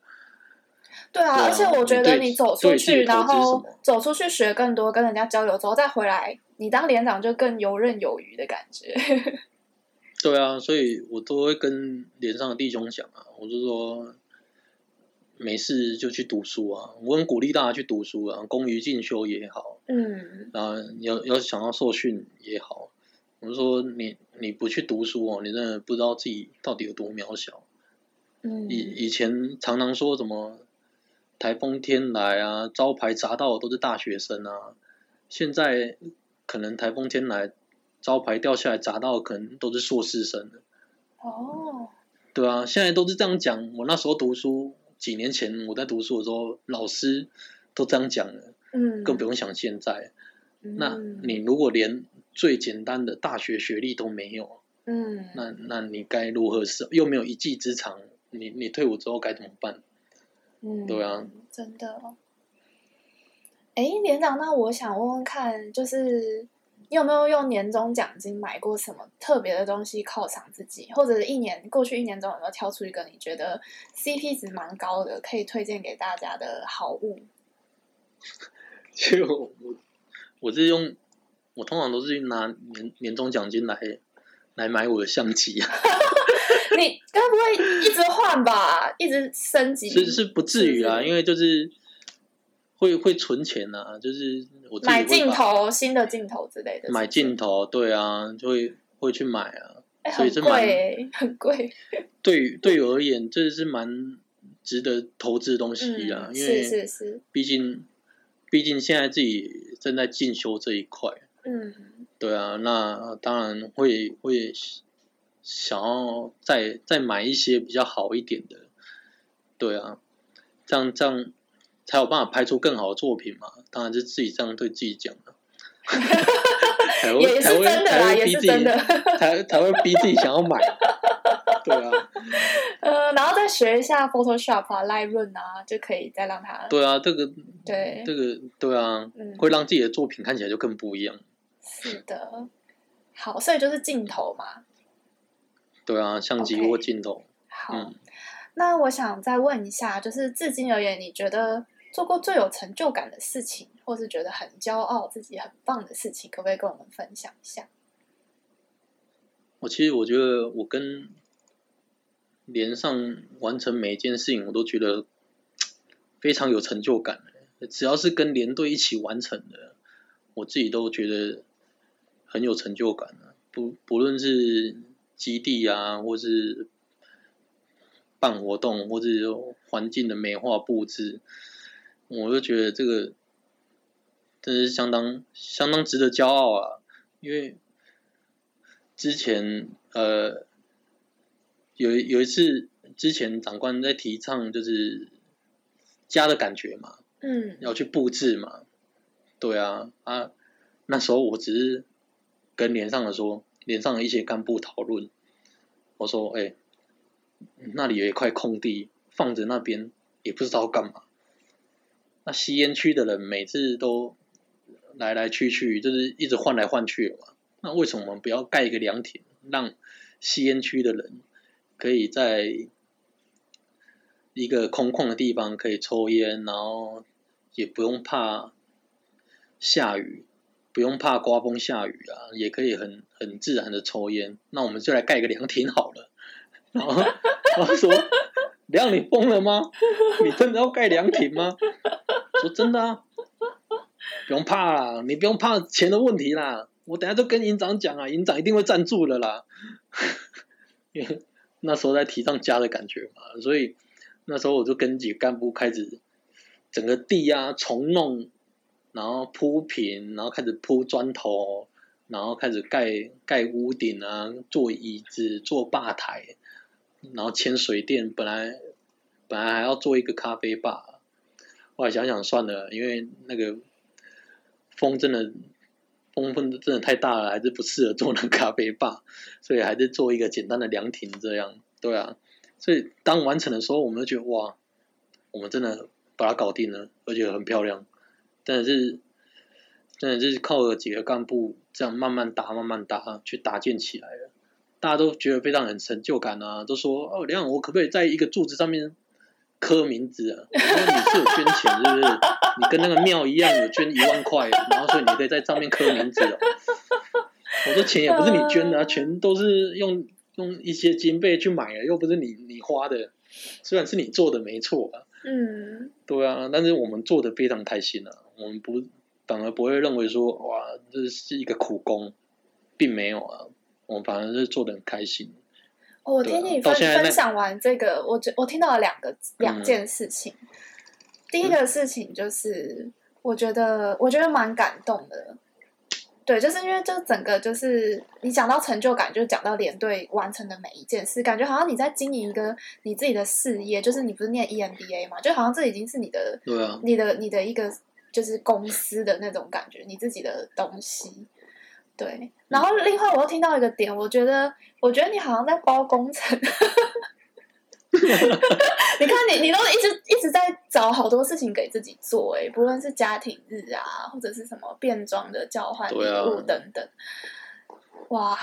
对啊，对啊，而且我觉得你走出去，然后走出去学更多，跟人家交流之后再回来，你当连长就更游刃有余的感觉。对啊，所以我都会跟连上的弟兄讲啊，我就说。没事就去读书啊！我很鼓励大家去读书啊，工于进修也好，嗯，然后要要想要受训也好，我就说你你不去读书哦，你真的不知道自己到底有多渺小。嗯，以以前常常说什么台风天来啊，招牌砸到的都是大学生啊，现在可能台风天来，招牌掉下来砸到的可能都是硕士生。哦，对啊，现在都是这样讲。我那时候读书。几年前我在读书的时候，老师都这样讲了，嗯，更不用想现在。嗯、那你如果连最简单的大学学历都没有，嗯，那那你该如何是又没有一技之长？你你退伍之后该怎么办？嗯，对啊，真的。哎，连长，那我想问问看，就是你有没有用年终奖金买过什么特别的东西犒赏自己，或者是一年过去一年中有没有挑出一个你觉得 CP 值蛮高的，可以推荐给大家的好物？就我我是用，我通常都是拿年年终奖金来来买我的相机啊。你该不会一直换吧？一直升级？是是不至于啊，因为就是会会存钱啊，就是我买镜头、新的镜头之类的。买镜头，对啊，就会会去买啊。欸、很贵、欸，很贵。对于对我而言，这是蛮值得投资的东西啊，嗯、因为是是是，毕竟毕竟现在自己正在进修这一块，嗯，对啊，那当然会会。想要再再买一些比较好一点的，对啊，这样这样才有办法拍出更好的作品嘛。当然是自己这样对自己讲的，才会也是真的啦，才会逼自己，也是真的，才才会逼自己想要买。对啊，呃，然后再学一下 Photoshop 啊、Lightroom 啊，就可以再让它。对啊，这个对这个对啊，嗯，会让自己的作品看起来就更不一样。是的，好，所以就是镜头嘛。对啊，相机或镜头。Okay. 好，嗯，那我想再问一下，就是至今而言，你觉得做过最有成就感的事情，或是觉得很骄傲、自己很棒的事情，可不可以跟我们分享一下？我其实我觉得，我跟连上完成每一件事情，我都觉得非常有成就感。只要是跟连队一起完成的，我自己都觉得很有成就感。不不论是基地啊，或是办活动，或是环境的美化布置，我就觉得这个真是相当相当值得骄傲啊！因为之前呃有有一次，之前长官在提倡就是家的感觉嘛，嗯，要去布置嘛，对啊啊，那时候我只是跟连上的说。连上的一些干部讨论，我说：“哎、欸，那里有一块空地，放着那边也不知道干嘛。那吸烟区的人每次都来来去去，就是一直换来换去嘛。那为什么我们不要盖一个凉亭，让吸烟区的人可以在一个空旷的地方可以抽烟，然后也不用怕下雨。”不用怕刮风下雨啊，也可以很很自然的抽烟。那我们就来盖一个凉亭好了。然后然后说：“凉，你疯了吗？你真的要盖凉亭吗？”说真的啊，不用怕啦，你不用怕钱的问题啦。我等下就跟营长讲啊，营长一定会赞助的啦。因为那时候在提倡家的感觉嘛，所以那时候我就跟几个干部开始整个地啊重弄。然后铺平，然后开始铺砖头，然后开始盖盖屋顶啊，做椅子，做吧台，然后牵水电。本来本来还要做一个咖啡吧，后来想想算了，因为那个风真的风风真的太大了，还是不适合做那咖啡吧，所以还是做一个简单的凉亭这样。对啊，所以当完成的时候，我们就觉得哇，我们真的把它搞定了，而且很漂亮。但是，真的是靠了几个干部这样慢慢搭、慢慢搭去搭建起来了。大家都觉得非常有成就感啊，都说哦，梁，我可不可以在一个柱子上面刻名字啊？我说你是有捐钱是不是？你跟那个庙一样有捐一万块，然后所以你可以在上面刻名字哦。我说钱也不是你捐的啊，钱都是用用一些经费去买的，又不是你你花的。虽然是你做的没错啊，嗯，对啊，但是我们做的非常开心啊。我们不反而不会认为说哇，这是一个苦工，并没有啊，我们反而是做的很开心。哦、我听你分分享完这个，我觉我听到了两个两件事情。嗯、第一个事情就是，我觉得我觉得蛮感动的。对，就是因为就整个就是你讲到成就感，就讲到连队完成的每一件事，感觉好像你在经营一个你自己的事业。就是你不是念 EMBA 嘛，就好像这已经是你的，对啊，你的你的一个。就是公司的那种感觉，你自己的东西。对，然后另外我又听到一个点，我觉得，我觉得你好像在包工程。你看你，你都一直一直在找好多事情给自己做，哎，不论是家庭日啊，或者是什么变装的交换礼物等等，啊、哇！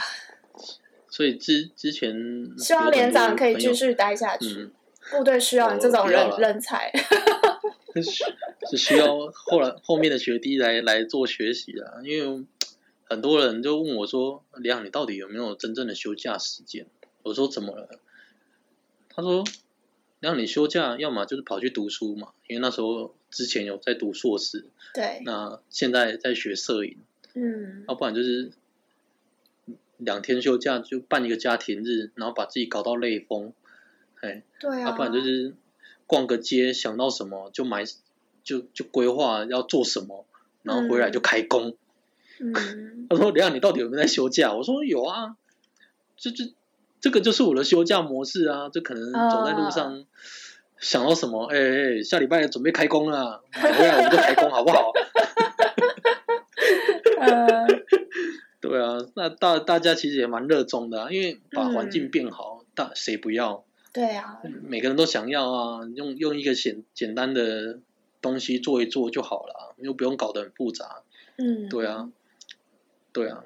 所以之之前希望连长可以继续待下去，嗯、部队需要你这种人人才，是需要后来后面的学弟来来做学习啊，因为很多人就问我说：“连长，你到底有没有真正的休假时间？”我说：“怎么了？”他说：“让你休假，要么就是跑去读书嘛，因为那时候之前有在读硕士，对，那现在在学摄影，嗯，要不然就是两天休假就办一个家庭日，然后把自己搞到累疯，哎，对啊，要不然就是逛个街，想到什么就买，就就规划要做什么，然后回来就开工。嗯，他说：‘连长，你到底有没有在休假？’我说：‘有啊，这这。’这个就是我的休假模式啊！就可能走在路上，想到什么，哎、uh, 哎，下礼拜准备开工了，回来我们就开工，好不好？呃，uh, 对啊，那大大家其实也蛮热衷的啊，因为把环境变好，嗯、大谁不要？对啊，每个人都想要啊，用用一个简简单的东西做一做就好了，又不用搞得很复杂。嗯，对啊，对啊。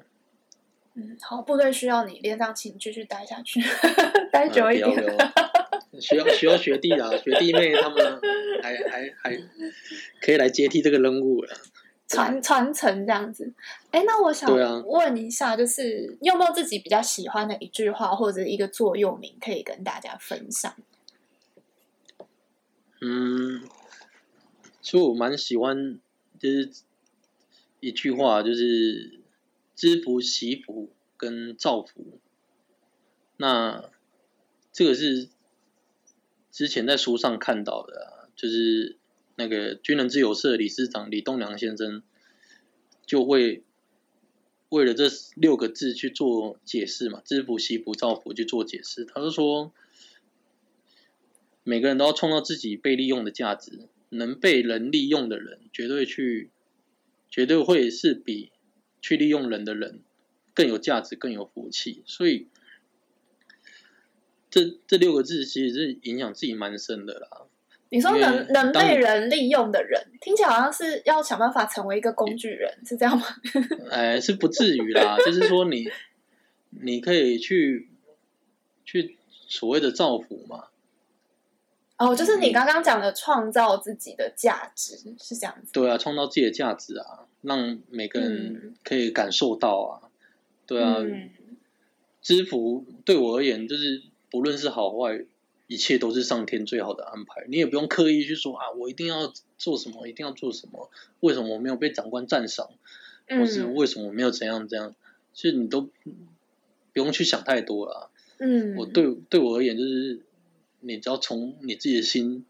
嗯，好，部队需要你，连长，请继续待下去，待久一点。需要需要学弟啊，学弟妹他们还还还可以来接替这个任务了，传传承这样子。哎，那我想问一下，就是、啊、你有没有自己比较喜欢的一句话或者一个座右铭，可以跟大家分享？嗯，其实我蛮喜欢，就是一句话，就是。知福、惜福跟造福，那这个是之前在书上看到的，就是那个军人自由社理事长李栋梁先生就会为了这六个字去做解释嘛，知福、惜福、造福去做解释。他就说，每个人都要创造自己被利用的价值，能被人利用的人，绝对去，绝对会是比。去利用人的人更有价值，更有福气，所以这这六个字其实是影响自己蛮深的啦。你说能能被人利用的人，听起来好像是要想办法成为一个工具人，是这样吗？哎，是不至于啦，就是说你你可以去去所谓的造福嘛。哦，就是你刚刚讲的创造自己的价值，是这样子。对啊，创造自己的价值啊。让每个人可以感受到啊，嗯、对啊，嗯、知福对我而言就是不论是好坏，一切都是上天最好的安排。你也不用刻意去说啊，我一定要做什么，一定要做什么。为什么我没有被长官赞赏？或是为什么我没有怎样怎样？其实你都不用去想太多了。嗯，我对对我而言就是，你只要从你自己的心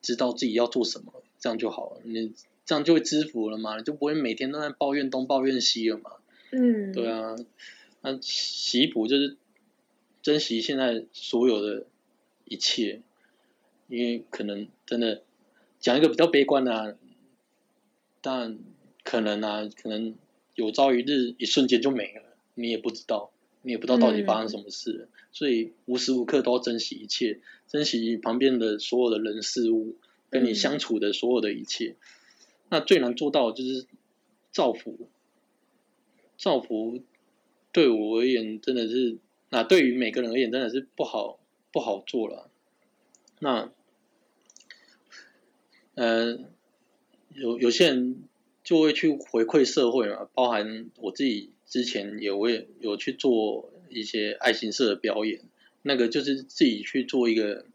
知道自己要做什么，这样就好了。你。这样就会知福了嘛，你就不会每天都在抱怨东抱怨西了嘛。嗯，对啊，那习福就是珍惜现在所有的一切，因为可能真的讲一个比较悲观的啊，但可能啊，可能有朝一日一瞬间就没了，你也不知道，你也不知道到底发生什么事，嗯，所以无时无刻都要珍惜一切，珍惜旁边的所有的人事物，跟你相处的所有的一切。嗯那最难做到的就是造福，造福对我而言真的是，那对于每个人而言真的是不好不好做了。那，呃，有有些人就会去回馈社会嘛，包含我自己之前也会有去做一些爱心社的表演，那个就是自己去做一个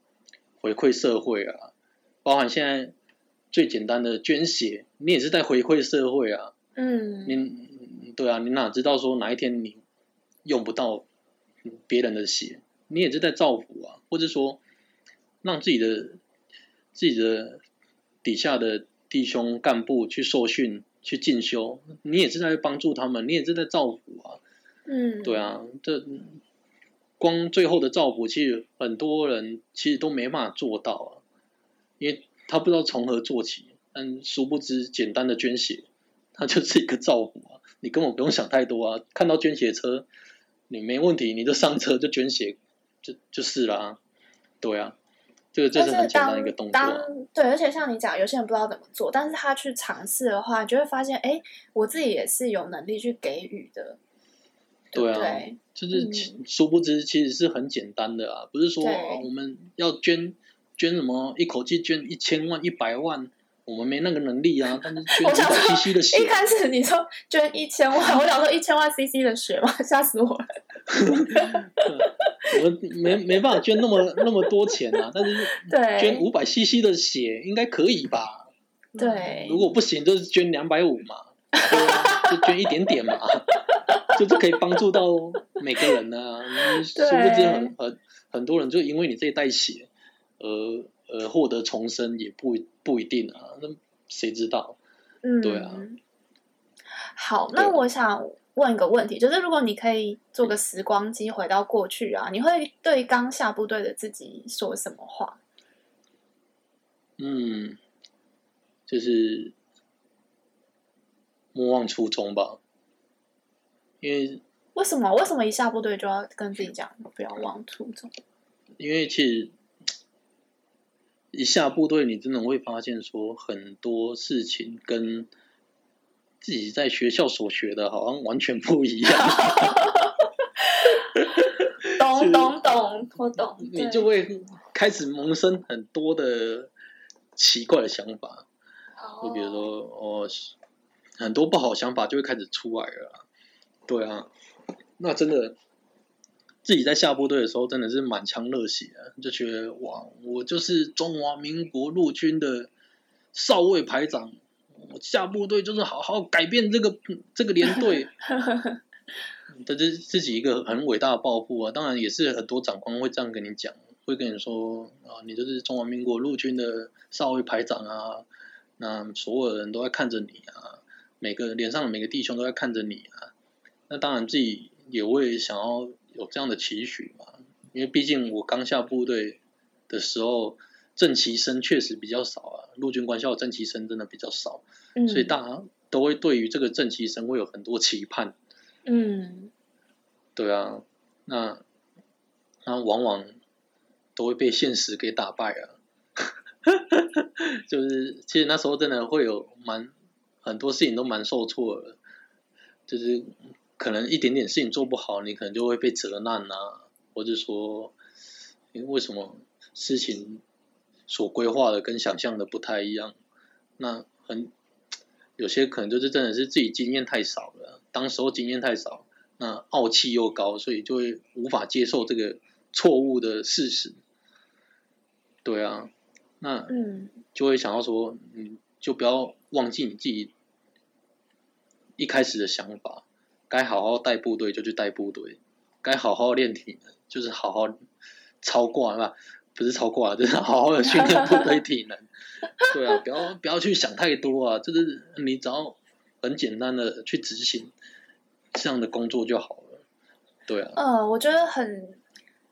回馈社会啊，包含现在。最简单的捐血，你也是在回馈社会啊。嗯，你对啊，你哪知道说哪一天你用不到别人的血，你也是在造福啊，或者说让自己的自己的底下的弟兄干部去受训、去进修，你也是在帮助他们，你也是在造福啊。嗯，对啊，这光最后的造福，其实很多人其实都没办法做到啊，因为。他不知道从何做起，但殊不知简单的捐血，它就是一个照顾啊，你根本不用想太多啊。看到捐血车，你没问题，你就上车就捐血，就就是啦。对啊，这个这是很简单一个动作啊。对，而且像你讲，有些人不知道怎么做，但是他去尝试的话，就会发现，哎，我自己也是有能力去给予的。对啊，对就是殊不知其实是很简单的啊，不是说我们要捐捐什么一口气捐一千万一百万，我们没那个能力啊。但是捐 CC 的血，一开始你说捐一千万，我想说一千万 CC 的血嘛，吓死我了。我们没没办法捐那么那么多钱啊，但是捐五百 CC 的血应该可以吧？对，如果不行就是捐两百五嘛，就捐一点点嘛。就是可以帮助到每个人呢、啊，殊不知很很很多人就因为你这一袋血，而呃获得重生也不不一定啊，那谁知道？嗯，对啊。好，那我想问一个问题，就是如果你可以做个时光机回到过去啊，你会对刚下部队的自己说什么话？嗯，就是莫忘初衷吧。因为为什么为什么一下部队就要跟自己讲不要忘初衷？因为其实一下部队，你真的会发现说很多事情跟自己在学校所学的好像完全不一样。懂懂懂，我懂。你就会开始萌生很多的奇怪的想法，就比如说哦，很多不好的想法就会开始出来了。对啊，那真的自己在下部队的时候真的是满腔热血啊，就觉得哇，我就是中华民国陆军的少尉排长，我下部队就是好好改变这个这个连队，这是自己一个很伟大的抱负啊。当然也是很多长官会这样跟你讲，会跟你说啊，你就是中华民国陆军的少尉排长啊，那所有人都在看着你啊，每个脸上的每个弟兄都在看着你啊。那当然，自己也会想要有这样的期许嘛，因为毕竟我刚下部队的时候，正旗生确实比较少啊，陆军官校的正旗生真的比较少，嗯，所以大家都会对于这个正旗生会有很多期盼。嗯，对啊，那那往往都会被现实给打败啊，就是其实那时候真的会有蛮很多事情都蛮受挫的，就是。可能一点点事情做不好，你可能就会被责难啊，或者说，因为什么事情所规划的跟想象的不太一样？那很有些可能就是真的是自己经验太少了，当时候经验太少，那傲气又高，所以就会无法接受这个错误的事实。对啊，那嗯就会想要说，嗯，就不要忘记你自己一开始的想法。该好好带部队就去带部队，该好好练体能就是好好超挂吧，不是超挂，就是好好的训练部队体能。对啊，不要不要去想太多啊，就是你只要很简单的去执行这样的工作就好了。对啊。嗯，我觉得很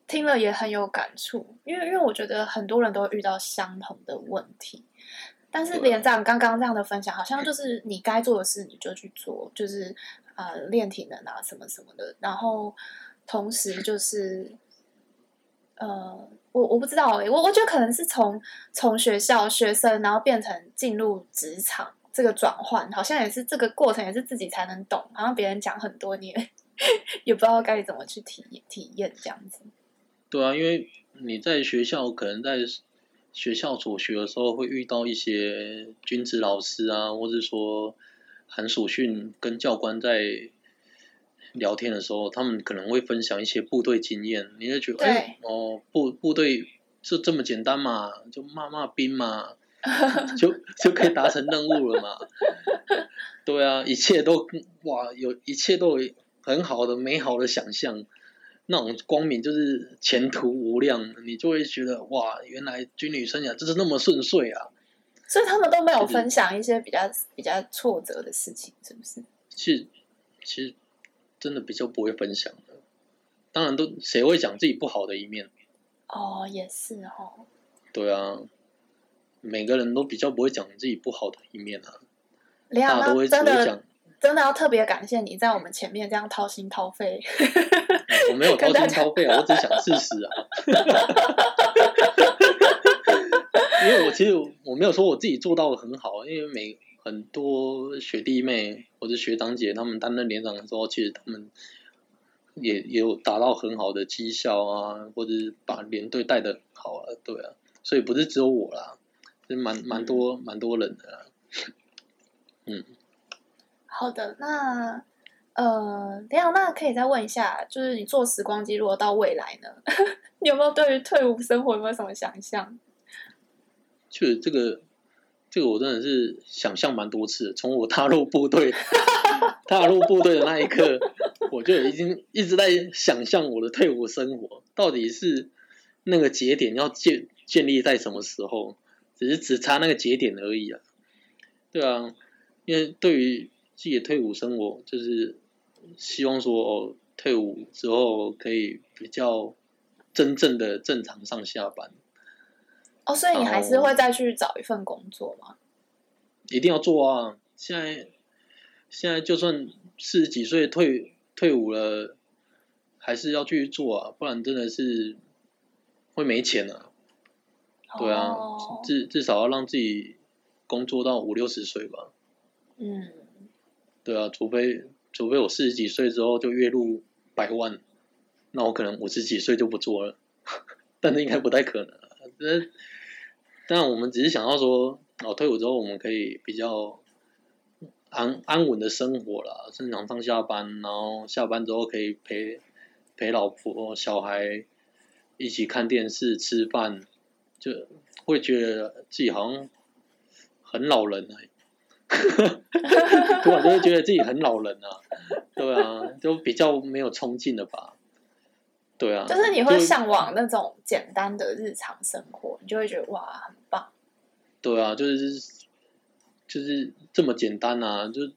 听了也很有感触，因为因为我觉得很多人都会遇到相同的问题，但是连长刚刚这样的分享，好像就是你该做的事你就去做，就是。呃，练体能啊，什么什么的，然后同时就是，呃，我我不知道哎、我我觉得可能是从从学校学生，然后变成进入职场这个转换，好像也是这个过程，也是自己才能懂，好像别人讲很多年，也不知道该怎么去体验体验这样子。对啊，因为你在学校可能在学校所学的时候，会遇到一些军职老师啊，或者说。韩属训跟教官在聊天的时候，他们可能会分享一些部队经验，你就觉得，哎，哦，部部队就这么简单嘛，就骂骂兵嘛，就就可以达成任务了嘛。对啊，一切都哇，有一切都有很好的美好的想象，那种光明就是前途无量，你就会觉得哇，原来军旅生涯就是那么顺遂啊。所以他们都没有分享一些比较比较挫折的事情，是不是？其实其实真的比较不会分享的。当然都谁会讲自己不好的一面？哦，也是哦。对啊，每个人都比较不会讲自己不好的一面啊，连大家都会只会讲。真的要特别感谢你在我们前面这样掏心掏肺。我没有 掏心掏肺啊，我只想事实啊。因为我其实我没有说我自己做到的很好，因为每很多学弟妹或者学长姐他们担任连长的时候，其实他们也也有达到很好的绩效啊，或者是把连队带的好啊，对啊，所以不是只有我啦，是蛮蛮多蛮多人的，嗯。好的，那呃，等下那可以再问一下，就是你做时光机如果到未来呢？你有没有对于退伍生活有没有什么想象？就这个，这个我真的是想象蛮多次。从我踏入部队，踏入部队的那一刻，我就已经一直在想象我的退伍生活到底是那个节点要建建立在什么时候，只是只差那个节点而已啊。对啊，因为对于自己的退伍生活，就是希望说哦，退伍之后可以比较真正的正常上下班。哦，所以你还是会再去找一份工作吗？一定要做啊！现在现在就算四十几岁退退伍了，还是要继续做啊，不然真的是会没钱啊。对啊，哦、至至少要让自己工作到五六十岁吧。嗯。对啊，除非除非我四十几岁之后就月入百万，那我可能五十几岁就不做了，但是应该不太可能。这，但我们只是想要说，哦，退伍之后我们可以比较安安稳的生活啦，正常上下班，然后下班之后可以陪陪老婆小孩一起看电视吃饭，就会觉得自己好像很老人了。突然就会觉得自己很老人啊，对啊，就比较没有冲劲了吧？对啊，就是你会向往那种简单的日常生活，你就会觉得哇，很棒。对啊，就是就是这么简单啊，就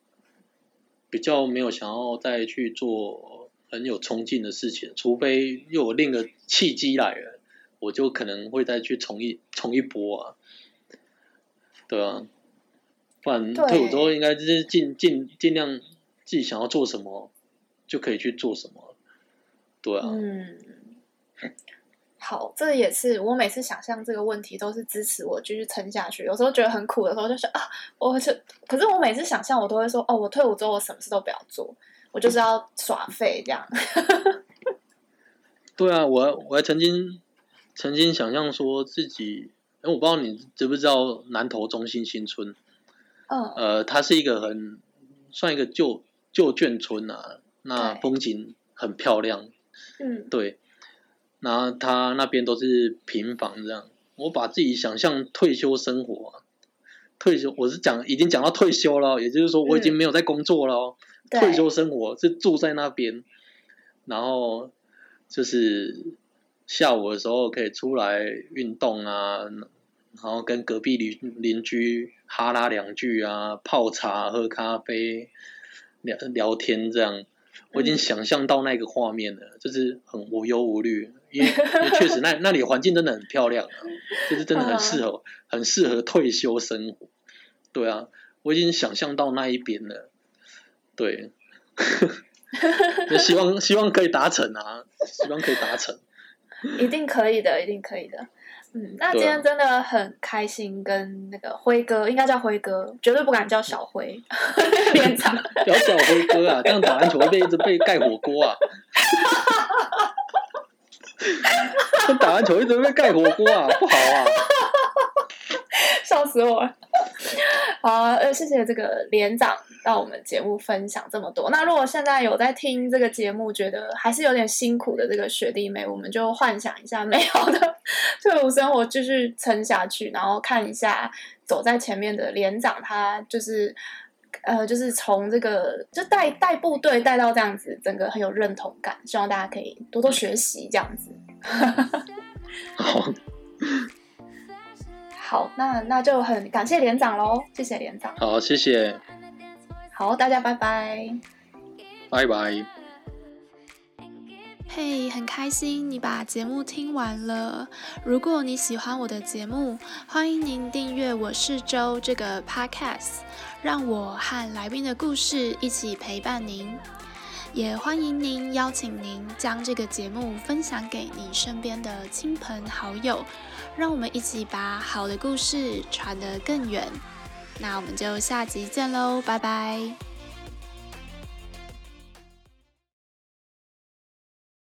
比较没有想要再去做很有冲劲的事情，除非又有另一个契机来了，我就可能会再去冲一冲一波啊。对啊。不然退伍之后应该就是尽尽尽量自己想要做什么就可以去做什么，对啊。嗯，好，这也是我每次想象这个问题都是支持我继续撑下去。有时候觉得很苦的时候，就是啊，我是，可是我每次想象我都会说，哦，我退伍之后我什么事都不要做，我就是要耍废这样。对啊，我我还曾经曾经想象说自己，哎，我不知道你知不知道南投中心新村。嗯，呃，它是一个很算一个旧旧眷村啊，那风景很漂亮，嗯，对，然后他那边都是平房这样，我把自己想象退休生活啊，退休我是讲已经讲到退休了，也就是说我已经没有在工作了哦，嗯，退休生活是住在那边，然后就是下午的时候可以出来运动啊。然后跟隔壁邻邻居哈拉两句啊，泡茶喝咖啡聊聊天这样，我已经想象到那个画面了，嗯、就是很无忧无虑，因为，确实那那里环境真的很漂亮，啊，就是真的很适合，很适合退休生活。对啊，我已经想象到那一边了，对，就希望希望可以达成啊，希望可以达成，一定可以的，一定可以的。嗯，那今天真的很开心，跟那个辉哥，应该叫辉哥，绝对不敢叫小辉 连长，叫小辉哥啊，这样打篮球会被一直被盖火锅啊！打篮球一直被盖火锅啊，不好啊！笑死我了。好，呃，谢谢这个连长到我们节目分享这么多。那如果现在有在听这个节目，觉得还是有点辛苦的这个学弟妹，我们就幻想一下美好的 退伍生活，继续撑下去，然后看一下走在前面的连长，他就是呃，就是从这个就带带部队带到这样子，整个很有认同感。希望大家可以多多学习这样子。好。好，那那就很感谢连长喽，谢谢连长。好，谢谢。好，大家拜拜。拜拜。嘿，很开心你把节目听完了。如果你喜欢我的节目，欢迎您订阅《我是周》这个 podcast，让我和来宾的故事一起陪伴您。也欢迎您邀请您将这个节目分享给你身边的亲朋好友，让我们一起把好的故事传得更远。那我们就下集见喽，拜拜。